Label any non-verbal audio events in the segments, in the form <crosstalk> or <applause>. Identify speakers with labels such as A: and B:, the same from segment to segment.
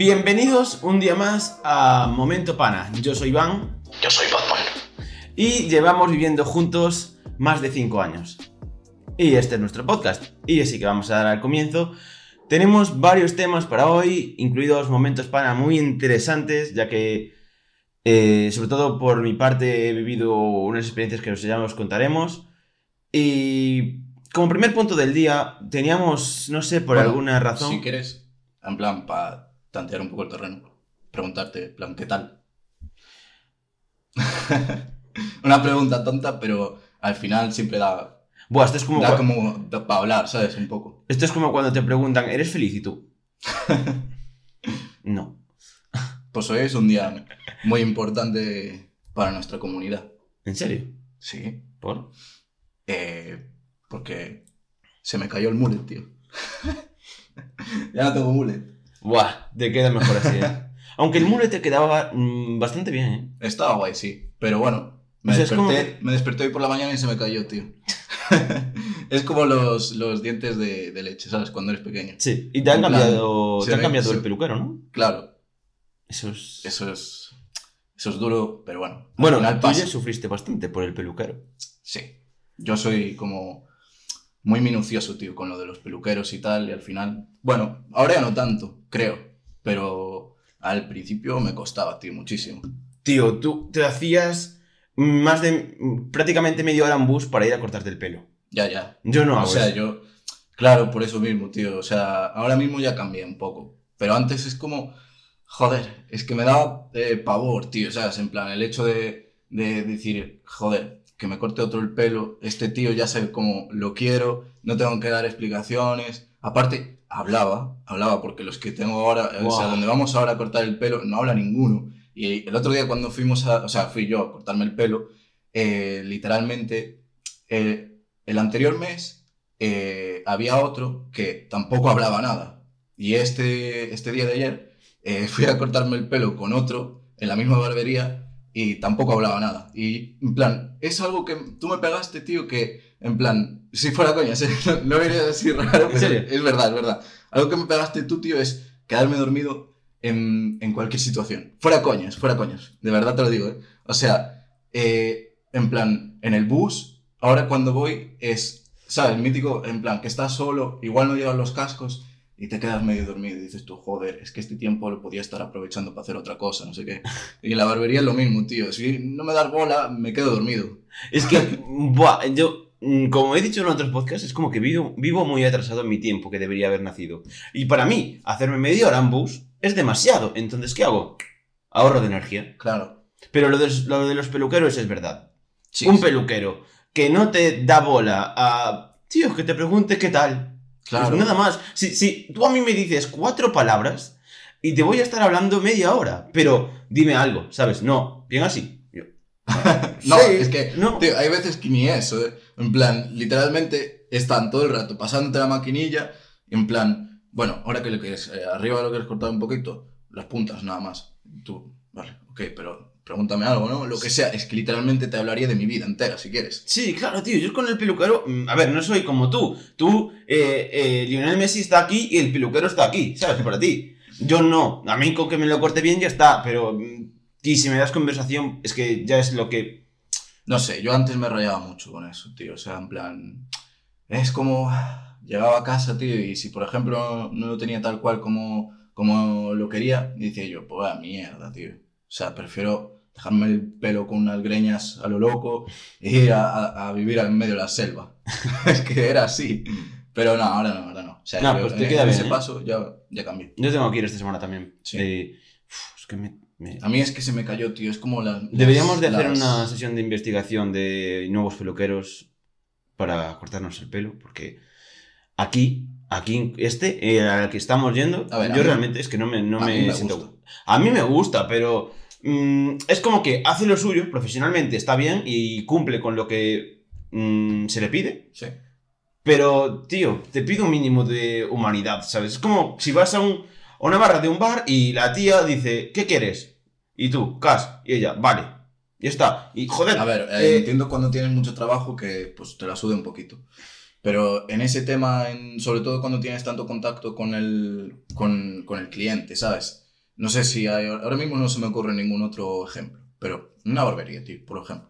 A: Bienvenidos un día más a Momento Pana. Yo soy Iván
B: Yo soy Batman.
A: y llevamos viviendo juntos más de 5 años. Y este es nuestro podcast. Y así que vamos a dar al comienzo. Tenemos varios temas para hoy, incluidos momentos pana muy interesantes, ya que, eh, sobre todo por mi parte, he vivido unas experiencias que ya os contaremos. Y como primer punto del día, teníamos, no sé, por
B: Bueno,
A: alguna razón...
B: Si quieres, en plan, para tantear un poco el terreno, preguntarte, plan, ¿qué tal? <laughs> Una pregunta tonta, pero al final siempre da,
A: Buah, esto es como,
B: da como para hablar, ¿sabes? Un poco.
A: esto es como cuando te preguntan, ¿eres feliz? Y tú... <laughs> no.
B: Pues hoy es un día muy importante para nuestra comunidad.
A: ¿En serio?
B: Sí.
A: ¿Por?
B: Eh, porque se me cayó el mullet, tío. <laughs> ya no tengo mullet.
A: Buah, te queda mejor así, ¿eh? <laughs> Aunque el mule te quedaba mm, bastante bien, ¿eh?
B: Estaba guay, sí. Pero bueno, me,
A: O sea,
B: desperté, me desperté hoy por la mañana y se me cayó, tío. <laughs> es como los, los dientes de, de leche, ¿sabes? Cuando eres pequeño.
A: Sí. Y te han
B: En
A: cambiado, te han cambiado el peluquero, ¿no?
B: Claro,
A: Eso es...
B: eso es, eso es duro, pero bueno.
A: Bueno, tú ya sufriste bastante por el peluquero.
B: Sí. Yo soy como muy minucioso, tío, con lo de los peluqueros y tal, y al final... Bueno, ahora ya no tanto, creo, pero al principio me costaba, tío, muchísimo.
A: Tío, tú te hacías más de... prácticamente media hora en bus para ir a cortarte el pelo.
B: Ya, ya.
A: Yo no
B: o
A: hago
B: sea,
A: eso.
B: yo, claro, por eso mismo, tío. O sea, ahora mismo ya cambié un poco. Pero antes es como, joder, es que me daba eh, pavor, tío. ¿Sabes? En plan, el hecho de, de decir, joder, que me corte otro el pelo, este tío ya sabe cómo lo quiero, no tengo que dar explicaciones. Aparte, hablaba, hablaba, porque los que tengo ahora, o sea, donde vamos ahora a cortar el pelo, no habla ninguno. Y el otro día cuando fuimos a, o sea, fui yo a cortarme el pelo, eh, literalmente, eh, el anterior mes eh, había otro que tampoco hablaba nada. Y este, este día de ayer fui a cortarme el pelo con otro en la misma barbería y tampoco hablaba nada. Y en plan, es algo que tú me pegaste, tío, que en plan, si fuera coña, <laughs> no, iría así raro,
A: ¿En
B: pero es verdad, es verdad. Algo que me pegaste tú, tío, es quedarme dormido en, en cualquier situación. Fuera coñas, fuera coñas. De verdad te lo digo, ¿eh? O sea, eh, en plan, en el bus, ahora cuando voy es, ¿sabes? Mítico, en plan, que estás solo, igual no llevas los cascos y te quedas medio dormido y dices tú, joder, es que este tiempo lo podía estar aprovechando para hacer otra cosa, no sé qué. Y en la barbería es lo mismo, tío. Si no me das bola, me quedo dormido.
A: Es que, <laughs> buah, yo, mm, como he dicho en otros podcasts, es como que vivo, vivo muy atrasado en mi tiempo que debería haber nacido. Y para mí, hacerme media hora en bus es demasiado. Entonces, ¿qué hago? Ahorro de energía.
B: Claro.
A: Pero lo de, lo de los peluqueros es verdad.
B: Sí,
A: Un
B: sí,
A: peluquero que no te da bola a... Tío, que te pregunte qué tal.
B: Claro.
A: Pues nada más. Si, si tú a mí me dices cuatro palabras y te voy a estar hablando media hora, pero dime algo, ¿sabes? No, bien así. Yo, <laughs>
B: No,
A: sí,
B: es que,
A: no.
B: tío, hay veces que ni eso, ¿eh? En plan, literalmente están todo el rato pasándote la maquinilla, y en plan, bueno, ahora que lo quieres, eh, arriba lo quieres cortar un poquito, las puntas nada más. Tú, vale, ok, pero pregúntame algo, ¿no? Lo que sea, es que literalmente te hablaría de mi vida entera, si quieres.
A: Sí, claro, tío. Yo con el peluquero. mm, A ver, no soy como tú. Tú, eh, eh, Lionel Messi está aquí y el peluquero está aquí, ¿sabes? Para ti. Yo no. A mí con que me lo corte bien ya está, pero. mm, Y si me das conversación, es que ya es lo que.
B: No sé, yo antes me rayaba mucho con eso, tío. O sea, en plan. Es como. Llegaba a casa, tío, y si por ejemplo no lo tenía tal cual como, como lo quería, decía yo, pues mierda, tío. O sea, prefiero dejarme el pelo con unas greñas a lo loco e ir a, a- a vivir en medio de la selva. <laughs> es que era así. Pero no, ahora no, ahora no. O sea,
A: No,
B: yo
A: pues te
B: en-
A: queda
B: en
A: bien,
B: ese
A: ¿eh?
B: paso ya, ya cambié.
A: Yo tengo que ir esta semana también.
B: Sí.
A: Eh, uf, es que me. me-
B: A mí es que se me cayó, tío. Es como las.
A: Deberíamos de
B: las-
A: hacer una sesión de investigación de nuevos peluqueros para cortarnos el pelo, porque aquí, aquí, este, eh, al que estamos yendo,
B: A ver, a
A: yo
B: mí-
A: realmente es que no me, no
B: a
A: me,
B: me
A: siento...
B: gusta.
A: A mí me gusta, pero mm, es como que hace lo suyo, profesionalmente está bien y cumple con lo que mm, se le pide,
B: Sí.
A: pero, tío, te pido un mínimo de humanidad, ¿sabes? Es como si vas a, un, a una barra de un bar y la tía dice, ¿qué quieres? Y tú, cas, y ella, vale. Ya está. Y joder.
B: A ver, eh,
A: eh,
B: entiendo cuando tienes mucho trabajo que pues te la sude un poquito. Pero en ese tema, en- sobre todo cuando tienes tanto contacto con el, con, con el cliente, ¿sabes? No sé si hay, ahora mismo no se me ocurre ningún otro ejemplo, pero una barbería, tío, por ejemplo.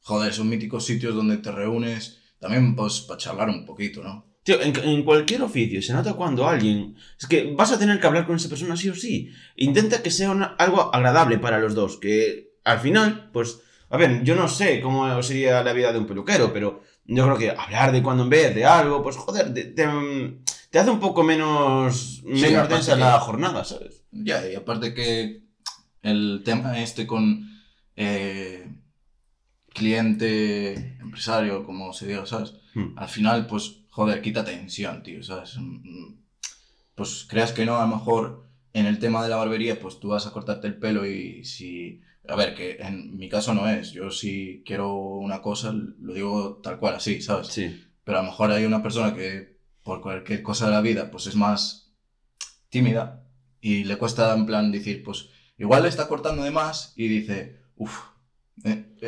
B: Joder, son míticos sitios donde te reúnes también pues para charlar un poquito, ¿no?
A: Tío, en, en cualquier oficio se nota cuando alguien... Es que vas a tener que hablar con esa persona sí o sí. Intenta que sea una- algo agradable para los dos. Que al final, pues... A ver, yo no sé cómo sería la vida de un peluquero, pero yo creo que hablar de cuando en vez de algo, pues joder, te, te, te hace un poco menos, menos
B: aparte
A: densa la jornada, ¿sabes?
B: Ya, y aparte que el tema este con eh, cliente, empresario, como se diga, ¿sabes?
A: Hmm.
B: Al final, pues, joder, quita tensión, tío, ¿sabes? Mm, Pues creas que no, a lo mejor en el tema de la barbería, pues tú vas a cortarte el pelo y si... A ver, que en mi caso no es. Yo si quiero una cosa, lo digo tal cual, así, ¿sabes?
A: Sí.
B: pero a lo mejor hay una persona que por cualquier cosa de la vida pues es más tímida y le cuesta en plan decir pues igual le está cortando de más y dice uff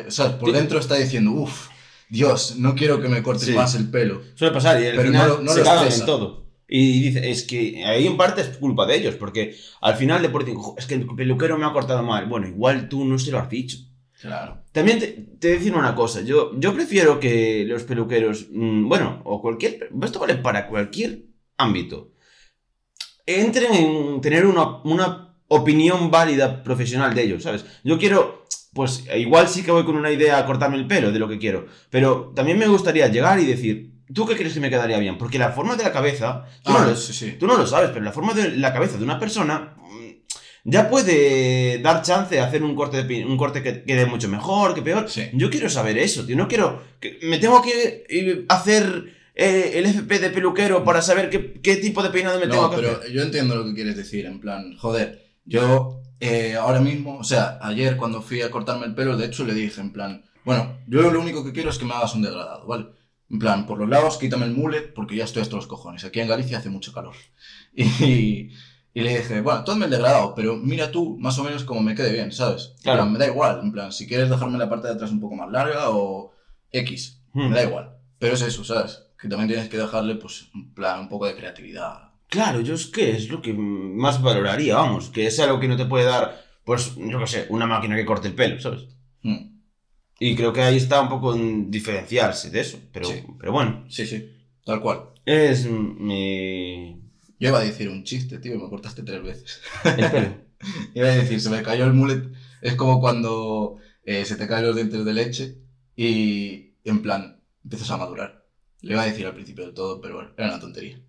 B: ¿sabes? por
A: Sí.
B: dentro está diciendo uff Dios no quiero que me cortes
A: Sí.
B: más el pelo
A: Suele pasar y al
B: Pero
A: final
B: no no
A: se
B: lo
A: cagan en todo. Y dice, es que ahí en parte es culpa de ellos, porque al final de por decir, "Jo, es que el peluquero me ha cortado mal. Bueno, igual tú no se lo has dicho.
B: claro
A: También te, te decir una cosa, yo, yo prefiero que los peluqueros, mm, bueno, o cualquier, esto vale para cualquier ámbito, entren en tener una, una opinión válida profesional de ellos, ¿sabes? Yo quiero, pues igual sí que voy con una idea a cortarme el pelo de lo que quiero, pero también me gustaría llegar y decir, ¿tú qué crees que me quedaría bien? Porque la forma de la cabeza, tú, no
B: Ah,
A: lo,
B: sí, sí.
A: tú no lo sabes, pero la forma de la cabeza de una persona mm, ya puede dar chance a hacer un corte, de, un corte que quede mucho mejor, que peor.
B: Sí.
A: Yo quiero saber eso, tío. No quiero. Que me tengo que hacer eh, el FP de peluquero para saber qué, qué tipo de peinado me tengo
B: No,
A: que
B: pero
A: hacer.
B: yo entiendo lo que quieres decir, en plan, joder, yo eh, ahora mismo, o sea, ayer cuando fui a cortarme el pelo, de hecho le dije, en plan, bueno, yo lo único que quiero es que me hagas un degradado, ¿vale? En plan, por los lados, quítame el mullet porque ya estoy hasta los cojones. Aquí en Galicia hace mucho calor. <laughs> Y, y le dije, bueno, hazme el degradado, pero mira tú más o menos como me quede bien, ¿sabes?
A: Claro.
B: me da igual, en plan, si quieres dejarme la parte de atrás un poco más larga o X,
A: Hmm.
B: me da igual. Pero es eso, ¿sabes? Que también tienes que dejarle, pues, en plan, un poco de creatividad.
A: Claro, yo es que es lo que más valoraría, vamos. Que es algo que no te puede dar, pues, yo qué sé, una máquina que corte el pelo, ¿sabes?
B: Hmm.
A: Y creo que ahí está un poco en diferenciarse de eso. Pero,
B: Sí.
A: pero bueno,
B: Sí, sí, tal cual.
A: es mi.
B: Yo iba a decir un chiste, tío, y me cortaste tres veces.
A: El pelo. <laughs>
B: Iba a decir, se me cayó el mullet. Es como cuando eh, se te caen los dientes de leche y, en plan, empiezas a madurar. Le iba a decir al principio de todo, pero bueno, era una tontería.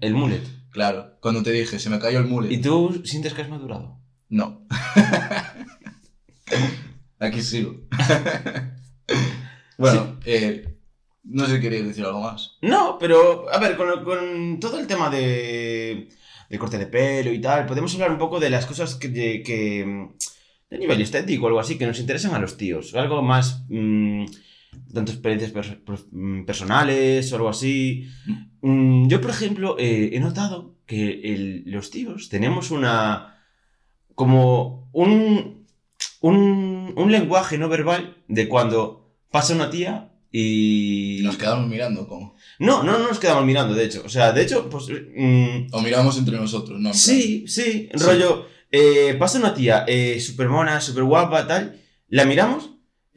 A: El mullet. <laughs>
B: Claro, cuando te dije, se me cayó el mullet.
A: ¿Y tú sientes que has madurado?
B: No. <laughs> Aquí sigo. <laughs> bueno, eh, no sé si querías decir algo más.
A: No, pero a ver, con, con todo el tema de, de corte de pelo y tal, podemos hablar un poco de las cosas que, de, que, mm, de nivel estético o algo así que nos interesan a los tíos. Algo más, mm, tanto experiencias per- per- mm, personales o algo así. Mm, yo, por ejemplo, eh, he notado que el- los tíos tenemos una... como un, un, un lenguaje no verbal de cuando pasa una tía y...
B: Nos quedamos mirando como...
A: No, no nos quedamos mirando, de hecho. O sea, de hecho, pues. mm,
B: O miramos entre nosotros, ¿no? En plan,
A: sí, sí,
B: Sí.
A: rollo. eh, pasa una tía eh, súper mona, súper guapa, tal. La miramos.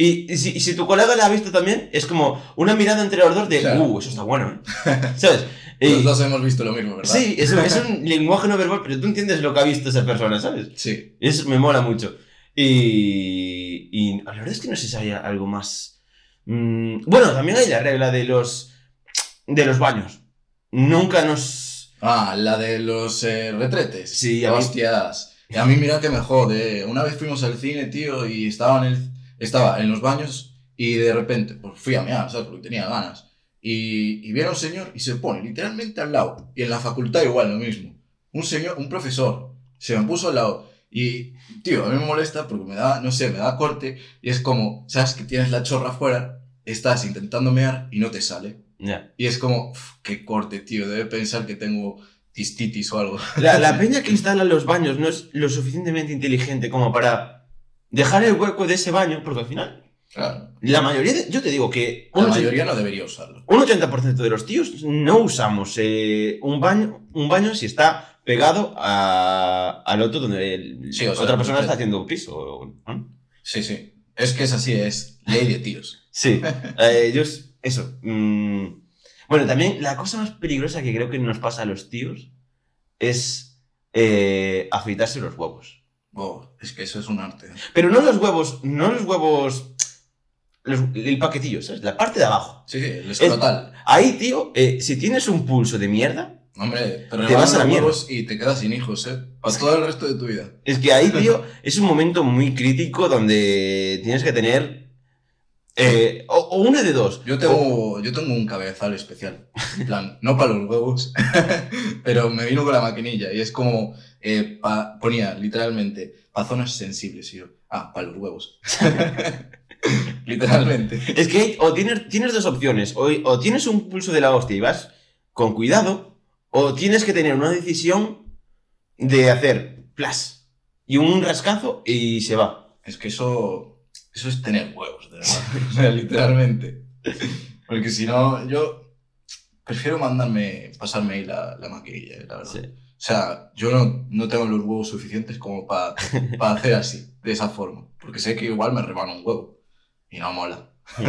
A: Y, y si, y si tu colega la ha visto también, es como una mirada entre los dos de.
B: Claro.
A: Uh, eso está bueno, ¿eh? <laughs> ¿Sabes?
B: Los
A: Y-
B: dos hemos visto lo mismo, ¿verdad?
A: sí, es, un- es un <laughs> lenguaje no verbal, pero tú entiendes lo que ha visto esa persona, ¿sabes?
B: Sí.
A: Eso me mola mucho. Y, y la verdad es que no sé si hay algo más. mm, bueno, también hay la regla de los de los baños. Nunca nos.
B: Ah, la de los eh, retretes.
A: Sí, a mí-
B: Hostias. Y a mí mira que me jode. Una vez fuimos al cine, tío, y estaba en, el, estaba en los baños y de repente, pues fui a mear, ¿sabes? Porque tenía ganas. Y, y viene un señor y se pone literalmente al lado. Y en la facultad igual, lo mismo. Un señor, un profesor, se me puso al lado. Y, tío, a mí me molesta porque me da, no sé, me da corte. Y es como, ¿sabes? Que tienes la chorra afuera, estás intentando mear y no te sale. Y es como, "Uf, qué corte, tío. Debe pensar que tengo cistitis o algo.
A: La, la <laughs> peña que instala los baños no es lo suficientemente inteligente como para dejar el hueco de ese baño, porque al final,
B: Claro.
A: la mayoría de. Yo te digo que.
B: La
A: un
B: mayoría no debería usarlo.
A: Un 80% de los tíos no usamos eh, un, baño, un baño si está pegado a- al otro donde el-
B: Sí, o sea,
A: otra persona está haciendo piso. ¿no?
B: Sí, sí. Es que es así, es ley de tíos.
A: Sí, <laughs> eh, yo es- eso. mm, bueno, también la cosa más peligrosa que creo que nos pasa a los tíos es eh, afeitarse los huevos.
B: Oh, es que eso es un arte.
A: Pero no los huevos, no los huevos, los- el paquetillo, ¿sabes? La parte de abajo.
B: Sí, sí, el escrotal.
A: Ahí, tío, eh, si tienes un pulso de mierda,
B: Hombre, te,
A: Te vas a la
B: los
A: mierda.
B: huevos y te quedas sin hijos, ¿eh? Para todo el resto de tu vida.
A: es que ahí, tío, <laughs> es un momento muy crítico donde tienes que tener... eh, o, o una de dos.
B: Yo tengo, yo tengo un cabezal especial. En plan, no para los huevos, <laughs> pero me vino con la maquinilla y es como eh, pa- ponía literalmente para zonas sensibles y yo, ah, para los huevos. <laughs> literalmente.
A: Es que o tienes, tienes dos opciones. O, o tienes un pulso de la hostia y vas con cuidado, o tienes que tener una decisión de hacer plas y un rascazo y se va.
B: Es que eso, eso es tener huevos, de verdad. O sea, literalmente. Porque si no, yo prefiero mandarme, pasarme ahí la, la maquinilla, eh, la verdad.
A: Sí.
B: O sea, yo no, no tengo los huevos suficientes como para hacer así, de esa forma. Porque sé que igual me rebano un huevo. Y no mola. <laughs> o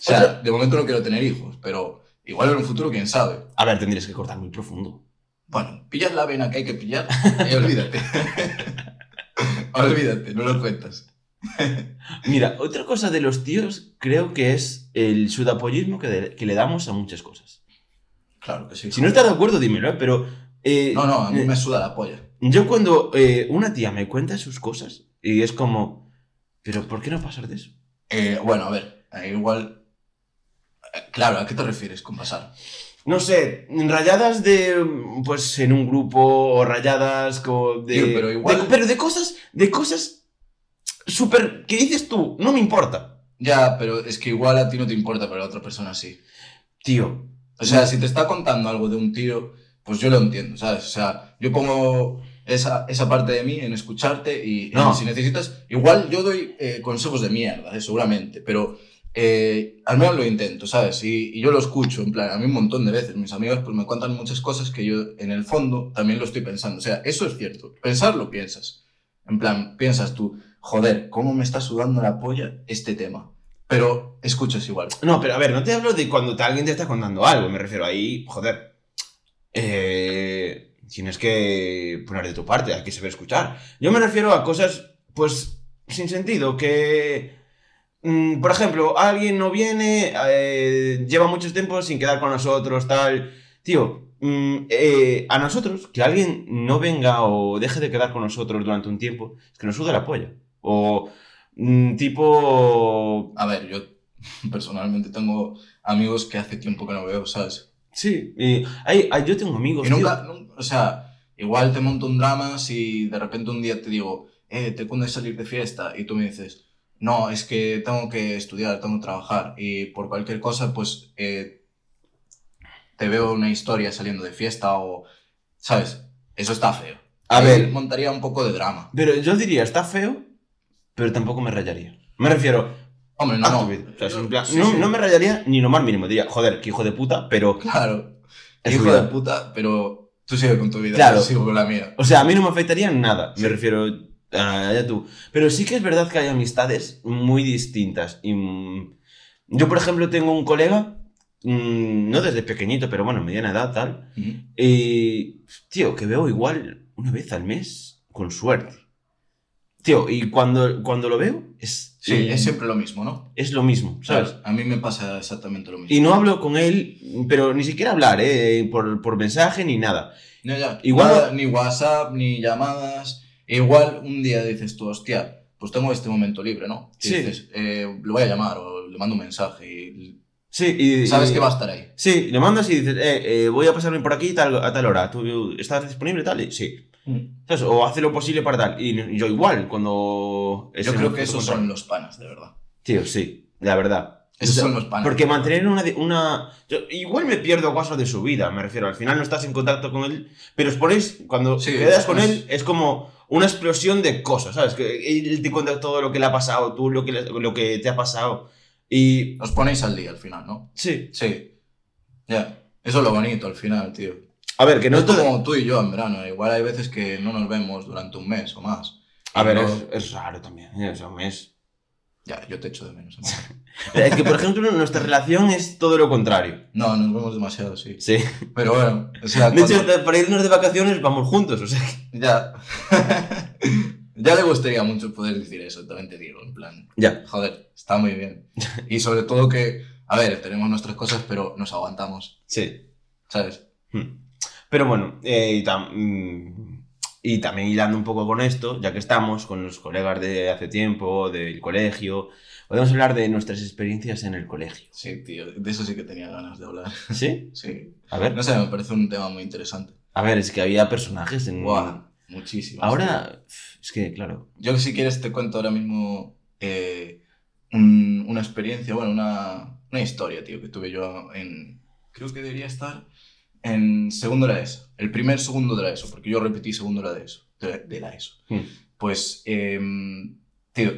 B: sea, de momento no quiero tener hijos, pero igual en un futuro, quién sabe.
A: A ver, tendrías que cortar muy profundo.
B: Bueno, pillas la vena que hay que pillar y olvídate. <laughs> olvídate, no lo cuentas. <laughs>
A: Mira, otra cosa de los tíos creo que es el sudapollismo que, de- que le damos a muchas cosas.
B: Claro que sí.
A: Si no estás de acuerdo, dímelo, ¿eh? pero... eh,
B: No, no, a mí
A: eh,
B: me suda la polla.
A: Yo cuando eh, una tía me cuenta sus cosas y es como... ¿Pero por qué no pasar de eso?
B: Bueno, a ver, igual. Claro, ¿a qué te refieres con pasar?
A: No sé, rayadas de. Pues en un grupo, o rayadas co- de.
B: Tío, pero igual-
A: de- pero de cosas. De cosas. Súper. que dices tú, no me importa.
B: Ya, pero es que igual a ti no te importa, pero a otra persona sí.
A: Tío.
B: O sea, si te está contando algo de un tío, pues yo lo entiendo, ¿sabes? O sea, yo pongo esa, esa parte de mí en escucharte y
A: No.
B: en- si necesitas, igual yo doy eh, consejos de mierda, eh, seguramente, pero eh, al menos lo intento, ¿sabes? Y, y yo lo escucho, en plan, a mí un montón de veces, mis amigos pues me cuentan muchas cosas que yo en el fondo también lo estoy pensando, o sea, eso es cierto, pensar lo piensas, en plan, piensas tú, joder, ¿cómo me está sudando la polla este tema? Pero escuchas igual.
A: No, pero a ver, no te hablo de cuando te- alguien te está contando algo. Me refiero ahí, joder. Eh, tienes que poner de tu parte, hay que saber escuchar. Yo me refiero a cosas, pues, sin sentido, que. mm, por ejemplo, alguien no viene, eh, lleva mucho tiempo sin quedar con nosotros, tal. Tío, mm, eh, a nosotros, que alguien no venga o deje de quedar con nosotros durante un tiempo, es que nos suda la polla. O, mm, tipo.
B: A ver, yo <laughs> personalmente tengo amigos que hace tiempo que no veo, ¿sabes?
A: Sí, y hay- hay- yo tengo amigos.
B: Y nunca, o sea, igual te monto un drama si de repente un día te digo, eh, te cuando salir de fiesta y tú me dices, no, es que tengo que estudiar, tengo que trabajar y por cualquier cosa, pues eh, te veo una historia saliendo de fiesta o, ¿sabes? Eso está feo.
A: A
B: Ahí
A: ver.
B: montaría un poco de drama.
A: Pero yo diría, está feo, pero tampoco me rayaría. Me refiero,
B: Hombre, no,
A: haz
B: no.
A: tu vida. O sea, es en plan,
B: Sí,
A: no,
B: sí.
A: no me rayaría ni lo más mínimo. Diría, joder, qué hijo de puta, pero.
B: Claro.
A: Es
B: Hijo de puta, pero tú sigue con tu vida,
A: Claro.
B: yo sigo con la mía.
A: O sea, a mí no me afectaría en nada. Me refiero a ya tú. Pero sí que es verdad que hay amistades muy distintas. Y, mm, yo, por ejemplo, tengo un colega, mm, no desde pequeñito, pero bueno, mediana edad, tal.
B: Ujú.
A: Y, tío, que veo igual una vez al mes, con suerte. Tío, y cuando, cuando lo veo, es,
B: Sí, es siempre lo mismo, ¿no?
A: es lo mismo, ¿sabes?
B: A mí me pasa exactamente lo mismo.
A: Y no hablo con él, pero ni siquiera hablar, ¿eh? Por, por mensaje ni nada.
B: Ya, ya.
A: Igual-
B: Nada, ni WhatsApp, ni llamadas. Igual un día dices tú, hostia, pues tengo este momento libre, ¿no? Y
A: Sí.
B: dices, eh, le voy a llamar o le mando un mensaje y
A: Sí, y.
B: sabes
A: y-
B: que va a estar ahí.
A: Sí, le mandas y dices, eh, eh, voy a pasarme por aquí tal, a tal hora. ¿Tú estás disponible tal? Y, sí. ¿Sabes? O hace lo posible para tal. Y yo igual, cuando...
B: Yo creo que esos son los panas, de verdad.
A: Tío, sí, la verdad.
B: Esos
A: O sea,
B: son los panas.
A: Porque mantener una... una yo- igual me pierdo cosas de su vida, me refiero. Al final no estás en contacto con él, pero os ponéis, cuando
B: Sí,
A: quedas con él, es como una explosión de cosas, ¿sabes? Que él te cuenta todo lo que le ha pasado, tú lo que, le- lo que te ha pasado. Y...
B: Os ponéis al día al final, ¿no?
A: Sí.
B: Sí. Ya. Eso es lo bonito al final, tío.
A: A ver, que no
B: es
A: todo...
B: como tú y yo en verano. Igual hay veces que no nos vemos durante un mes o más.
A: A ver,
B: No-
A: es, es raro también. ¿eh? O sea, un mes.
B: Ya, yo te echo de menos. <laughs>
A: Es que, por ejemplo, nuestra relación es todo lo contrario.
B: No, nos vemos demasiado, sí.
A: Sí.
B: Pero bueno, o sea, <laughs>
A: De hecho,
B: cuando-
A: para irnos de vacaciones vamos juntos, o sea que- <laughs>
B: ya. ya le gustaría mucho poder decir eso, también te digo, en plan.
A: Ya.
B: Joder, está muy bien. Y sobre todo que, a ver, tenemos nuestras cosas, pero nos aguantamos,
A: Sí.
B: ¿sabes?
A: Hmm. Pero bueno, eh, y, tam- mm, y también hilando un poco con esto, ya que estamos con los colegas de hace tiempo, del colegio, podemos hablar de nuestras experiencias en el colegio.
B: Sí, tío, de eso sí que tenía ganas de hablar.
A: ¿Sí? <laughs>
B: Sí.
A: A ver.
B: No sé, me parece un tema muy interesante.
A: A ver, es que había personajes en...
B: Guau, muchísimo.
A: Ahora, es que, claro.
B: Yo si quieres te cuento ahora mismo eh, un- una experiencia, bueno, una, una historia, tío, que tuve yo en... Creo que debería estar en segundo de la ESO. El primer segundo de la ESO, porque yo repetí segundo de la ESO. De, de la ESO.
A: Hmm.
B: Pues, em, tío,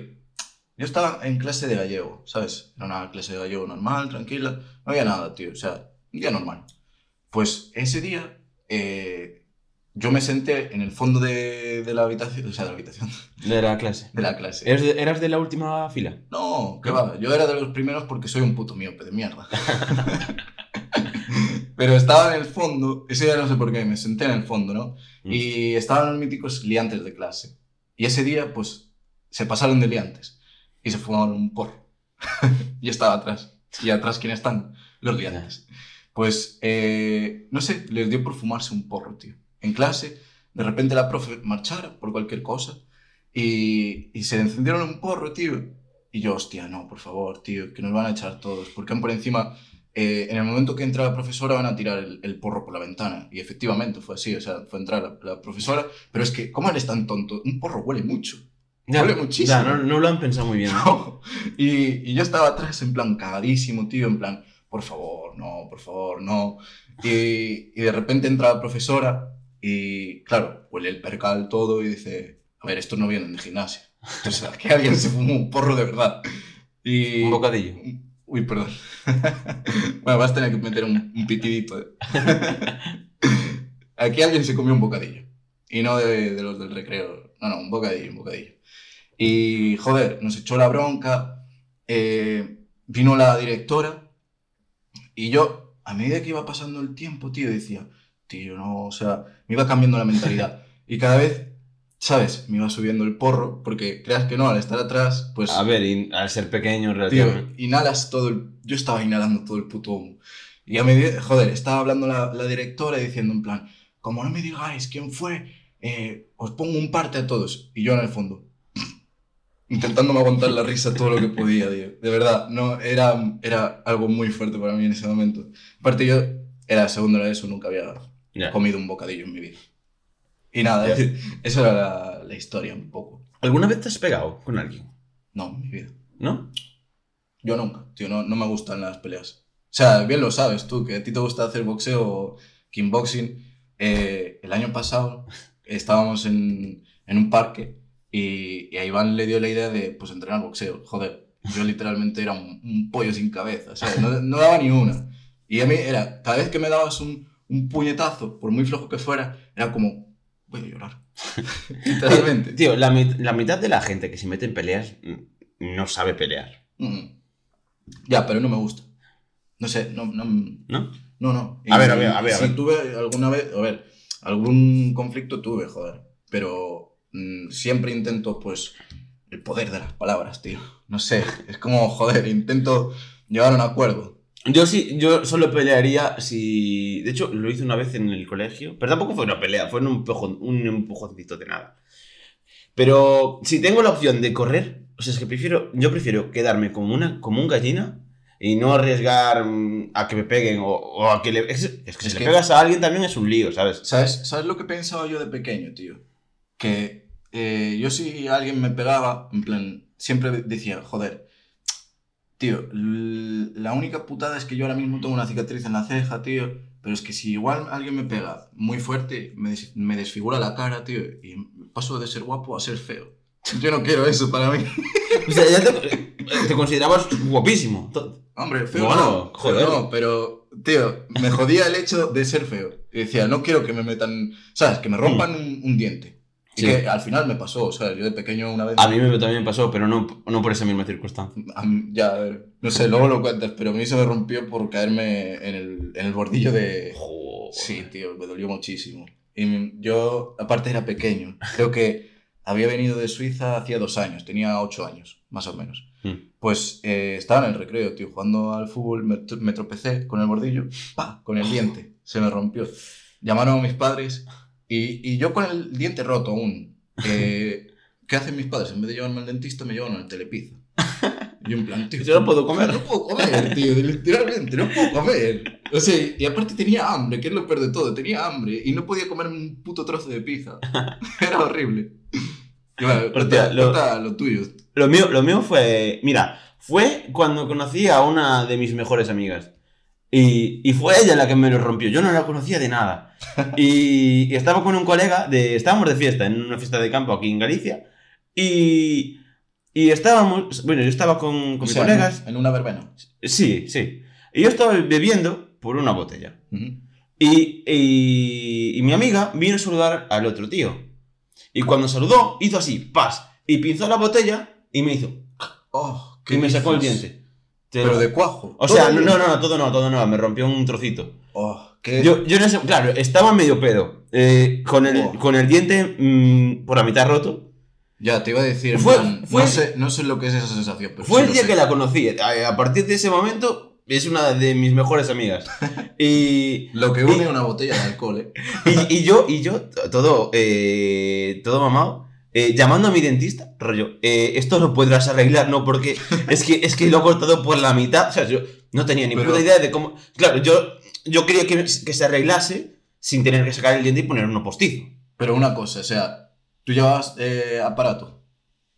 B: yo estaba en clase de gallego, ¿sabes? Era una clase de gallego normal, tranquila. No había nada, tío. O sea, un día normal. Pues ese día eh, yo me senté en el fondo de, de la habitación, o sea, de la habitación,
A: De la clase.
B: de la clase.
A: ¿Eras de, eras de la última fila?
B: No, que va. Yo era de los primeros porque soy un puto miope de mierda. <laughs> Pero estaba en el fondo, ese día no sé por qué, me senté en el fondo, ¿no?
A: Mm.
B: Y estaban los míticos liantes de clase. Y ese día, pues, se pasaron de liantes y se fumaron un porro. <laughs> y estaba atrás. ¿Y atrás quién están? Los liantes. Pues, eh, no sé, les dio por fumarse un porro, tío. En clase, de repente la profe marchara por cualquier cosa y, y se encendieron un porro, tío. Y yo, hostia, no, por favor, tío, que nos van a echar todos. Porque por encima, eh, en el momento que entra la profesora van a tirar el, el porro por la ventana. Y efectivamente fue así, o sea, fue entrar la, la profesora. Pero es que, ¿cómo eres tan tonto? Un porro huele mucho.
A: Ya,
B: Huele muchísimo.
A: ya, no, no lo han pensado muy bien. <laughs> ¿no?
B: y, y yo estaba atrás en plan cagadísimo, tío, en plan, por favor, no, por favor, no. Y, y de repente entra la profesora y, claro, huele el percal todo y dice, a ver, estos no vienen de gimnasia. Entonces, <laughs> que alguien se fumó un porro de verdad. Y...
A: Un bocadillo.
B: Uy, perdón. <laughs> bueno, vas a tener que meter un, un pitidito. eh. <laughs> Aquí alguien se comió un bocadillo. Y no de, de los del recreo. No, no, un bocadillo, un bocadillo. Y, joder, nos echó la bronca. eh, vino la directora. Y yo, a medida que iba pasando el tiempo, tío, decía, tío, no, o sea, me iba cambiando la mentalidad. <laughs> Y cada vez, ¿sabes? Me iba subiendo el porro. Porque creas que no, al estar atrás, pues.
A: A ver, y al ser pequeño,
B: Tío,
A: relativamente.
B: inhalas todo el... Yo estaba inhalando todo el puto humo. Y a medida... Joder, estaba hablando la, la directora y diciendo en plan, como no me digáis quién fue, eh, os pongo un parte a todos. Y yo en el fondo, <laughs> intentándome aguantar la risa todo lo que podía, tío. De verdad, no, era, era algo muy fuerte para mí en ese momento. Aparte yo era segundo de eso, nunca había
A: Ya.
B: comido un bocadillo en mi vida. Y nada,
A: Ya. <laughs>
B: esa era la, la historia un poco.
A: ¿Alguna vez te has pegado con alguien?
B: No, en mi vida.
A: ¿No?
B: Yo nunca, tío, no, no me gustan las peleas. O sea, bien lo sabes tú, que a ti te gusta hacer boxeo o kickboxing. Eh, el año pasado <laughs> estábamos en, en un parque y, y a Iván le dio la idea de pues entrenar boxeo. Joder, yo literalmente era un, un pollo sin cabeza, o sea, no, no daba ni una. Y a mí era, cada vez que me dabas un, un puñetazo, por muy flojo que fuera, era como, voy a llorar. <laughs> literalmente.
A: Tío, la, mit- la mitad de la gente que se mete en peleas no sabe pelear,
B: Mm. Ya, pero no me gusta. No sé, no, no,
A: ¿no?
B: No, no.
A: A ver, a ver, a ver, a
B: Si
A: ver.
B: tuve alguna vez, a ver, algún conflicto tuve, joder. Pero mm, siempre intento, pues, el poder de las palabras, tío. No sé, es como, joder, intento llegar a un acuerdo.
A: Yo sí, yo solo pelearía si... De hecho, lo hice una vez en el colegio, pero tampoco fue una pelea, fue un, empujón, un empujoncito de nada. Pero si tengo la opción de correr, o sea, es que prefiero, yo prefiero quedarme como, una, como un gallina y no arriesgar mm, a que me peguen o, o a que le... Es, es que si
B: Es
A: le
B: que-
A: pegas a alguien también es un lío, ¿sabes?
B: ¿Sabes, ¿Sabes lo que pensaba yo de pequeño, tío? Que eh, yo si alguien me pegaba, en plan, siempre decía, joder, tío, la única putada es que yo ahora mismo tengo una cicatriz en la ceja, tío, pero es que si igual alguien me pega muy fuerte, me, des- me desfigura la cara, tío, y paso de ser guapo a ser feo. Yo no quiero eso para mí.
A: O sea, ya te, te considerabas guapísimo.
B: Hombre, feo
A: Bueno,
B: no,
A: joder.
B: no, pero, tío, me jodía el hecho de ser feo. Y decía, no quiero que me metan, ¿sabes? Que me rompan un, un diente. Y
A: Sí.
B: que al final me pasó, o sea, yo de pequeño una vez...
A: A mí me, también me pasó, pero no, no por esa misma circunstancia.
B: mí- ya, a ver, no sé, luego lo cuentas, pero a mí se me rompió por caerme en el, en el bordillo de...
A: Joder.
B: Sí, tío, me dolió muchísimo. Y yo, aparte, era pequeño. Creo que había venido de Suiza hacía dos años, tenía ocho años, más o menos.
A: Mm.
B: Pues eh, estaba en el recreo, tío, jugando al fútbol, me tropecé con el bordillo, pa, con el diente, se me rompió. Llamaron a mis padres y, y yo con el diente roto aún. eh, <laughs> ¿Qué hacen mis padres? En vez de llevarme al dentista, me llevan al telepizza. Y en plan, tío,
A: Yo no puedo comer.
B: no puedo comer, tío, literalmente, no puedo comer. O sea, y aparte tenía hambre, que es lo peor de todo, tenía hambre y no podía comer un puto trozo de pizza. <laughs> Era horrible. Y bueno,
A: Hostia, lo-
B: lo tuyo.
A: Lo mío, lo mío fue. Mira, fue cuando conocí a una de mis mejores amigas. Y, y fue ella la que me lo rompió. Yo no la conocía de nada. Y, y estaba con un colega, de, estábamos de fiesta, en una fiesta de campo aquí en Galicia. Y, y estábamos. Bueno, yo estaba con, con mis
B: sea,
A: colegas.
B: En una verbena.
A: Sí, sí. Y yo estaba bebiendo por una botella. Y, y, y mi amiga vino a saludar al otro tío. Y cuando saludó, hizo así, pas. Y pinzó la botella y me hizo.
B: Oh, ¿qué
A: Y me sacó el diente. Te
B: Pero
A: lo-
B: de cuajo.
A: O sea, no, no, no, todo no, todo no, me rompió un trocito.
B: Oh, qué...
A: Yo, yo en ese, claro, estaba medio pedo, eh, con, el, con el diente mm, por la mitad roto.
B: Ya, te iba a decir,
A: Fue-
B: plan,
A: fue-
B: no, sé, no sé lo que es esa sensación, pero
A: Fue
B: sí
A: el día
B: sé.
A: que la conocí, a, a partir de ese momento es una de mis mejores amigas. <laughs> Y,
B: Lo que une una botella de alcohol, ¿eh? <laughs>
A: y, y yo, y yo, todo, eh, todo mamado, eh, llamando a mi dentista, rollo, eh, esto lo podrás arreglar, ¿no? Porque es que, es que lo he cortado por la mitad, o sea, yo no tenía ni <laughs>
B: Pero-
A: puta idea de cómo... Claro, yo, yo quería que, que se arreglase sin tener que sacar el diente y poner uno postizo.
B: Pero una cosa, o sea, tú llevabas eh, aparato.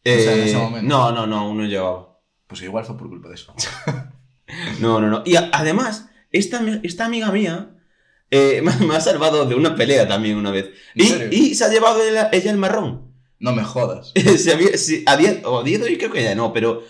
B: sea, en ese
A: Eh,
B: momento.
A: No, no, no, uno llevaba.
B: Pues igual fue por culpa de eso. <laughs>
A: No, no, no. Y a- además, esta, esta amiga mía eh, <laughs> me, me ha salvado de una pelea también una vez.
B: ¿En
A: Y, y se ha llevado ella, ella el marrón.
B: No me jodas. <laughs>
A: Se había- se- a día, o a día de hoy creo que ya no, pero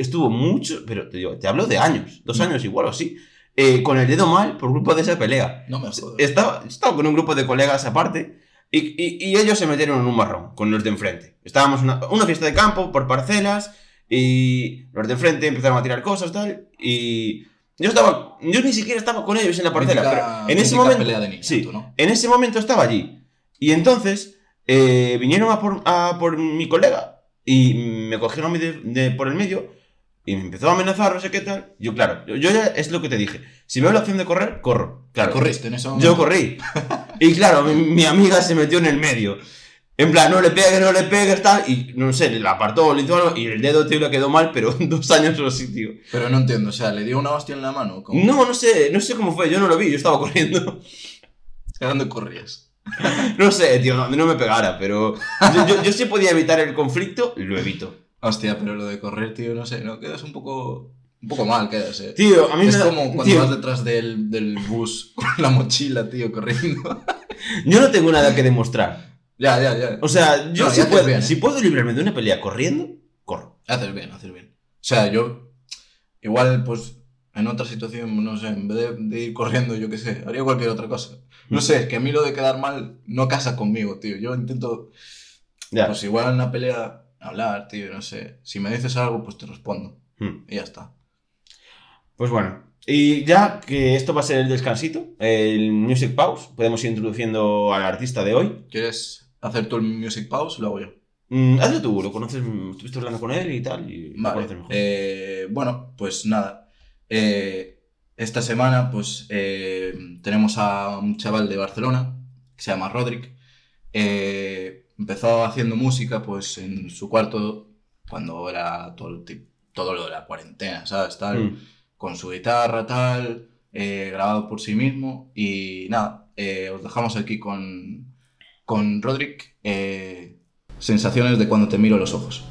A: estuvo mucho, pero te, digo, te hablo de años, dos
B: Mm.
A: años igual o así, eh, con el dedo mal por culpa de esa pelea.
B: No me jodas.
A: Estaba, estaba con un grupo de colegas aparte y, y- y ellos se metieron en un marrón con los de enfrente. Estábamos en una, una fiesta de campo por parcelas y los de enfrente empezaron a tirar cosas tal y yo estaba, yo ni siquiera estaba con ellos en la parcela,
B: Mítica-
A: pero en ese momento,
B: pelea de niños,
A: sí,
B: tú, ¿no?
A: en ese momento estaba allí y entonces eh, vinieron a por, a por mi colega y me cogieron de, de por el medio y me empezó a amenazar, no sé qué tal. Yo, claro, yo, yo ya es lo que te dije. Si veo la opción de correr, corro. Claro,
B: Corriste en ese momento.
A: yo corrí. <laughs> Y claro, mi, mi amiga se metió en el medio. En plan, no le pegues, no le pegues, tal. Y no sé, le apartó, le hizo algo. Y el dedo, tío, le quedó mal, pero <laughs> dos años o así, tío.
B: Pero no entiendo, o sea, ¿le dio una hostia en la mano? ¿Cómo?
A: No, no sé, no sé cómo fue. Yo no lo vi, yo estaba corriendo.
B: ¿A dónde corrías? <laughs>
A: No sé, tío, no, no me pegara, pero yo, yo, yo sí podía evitar el conflicto, lo evito.
B: Hostia, pero lo de correr, tío, no sé, no quedas un poco. Un poco mal, quedas, eh.
A: Tío, a mí
B: es
A: me da-
B: como cuando
A: tío,
B: vas detrás del, del bus <laughs> con la mochila, tío, corriendo. <laughs>
A: Yo no tengo nada que demostrar.
B: ya, ya, ya.
A: O sea, yo
B: No,
A: si, puedo,
B: bien, ¿eh?
A: si puedo librarme de una pelea corriendo, corro.
B: Haces bien, haces bien. O sea, yo. Igual, pues. En otra situación, no sé, en vez de, de ir corriendo, yo qué sé, haría cualquier otra cosa. No sé, es que a mí lo de quedar mal no casa conmigo, tío. Yo intento,
A: Ya.
B: pues igual en una pelea, hablar, tío, no sé. Si me dices algo, pues te respondo.
A: Hmm.
B: Y ya está.
A: Pues bueno, y ya que esto va a ser el descansito, el Music Pause, podemos ir introduciendo al artista de hoy.
B: ¿Quieres hacer tú el music pause? Lo hago yo.
A: Mm, hazlo tú, lo conoces, estuviste hablando con él y tal, y lo
B: Vale.
A: conoces mejor.
B: eh, bueno, pues nada. Eh, esta semana, pues eh, tenemos a un chaval de Barcelona que se llama Rodrick. Eh, empezó haciendo música, pues en su cuarto cuando era todo, todo lo de la cuarentena, ¿sabes? Tal,
A: Mm.
B: Con su guitarra, tal, eh, grabado por sí mismo. Y nada, eh, os dejamos aquí con, con Rodrick. eh, sensaciones de cuando te miro los ojos.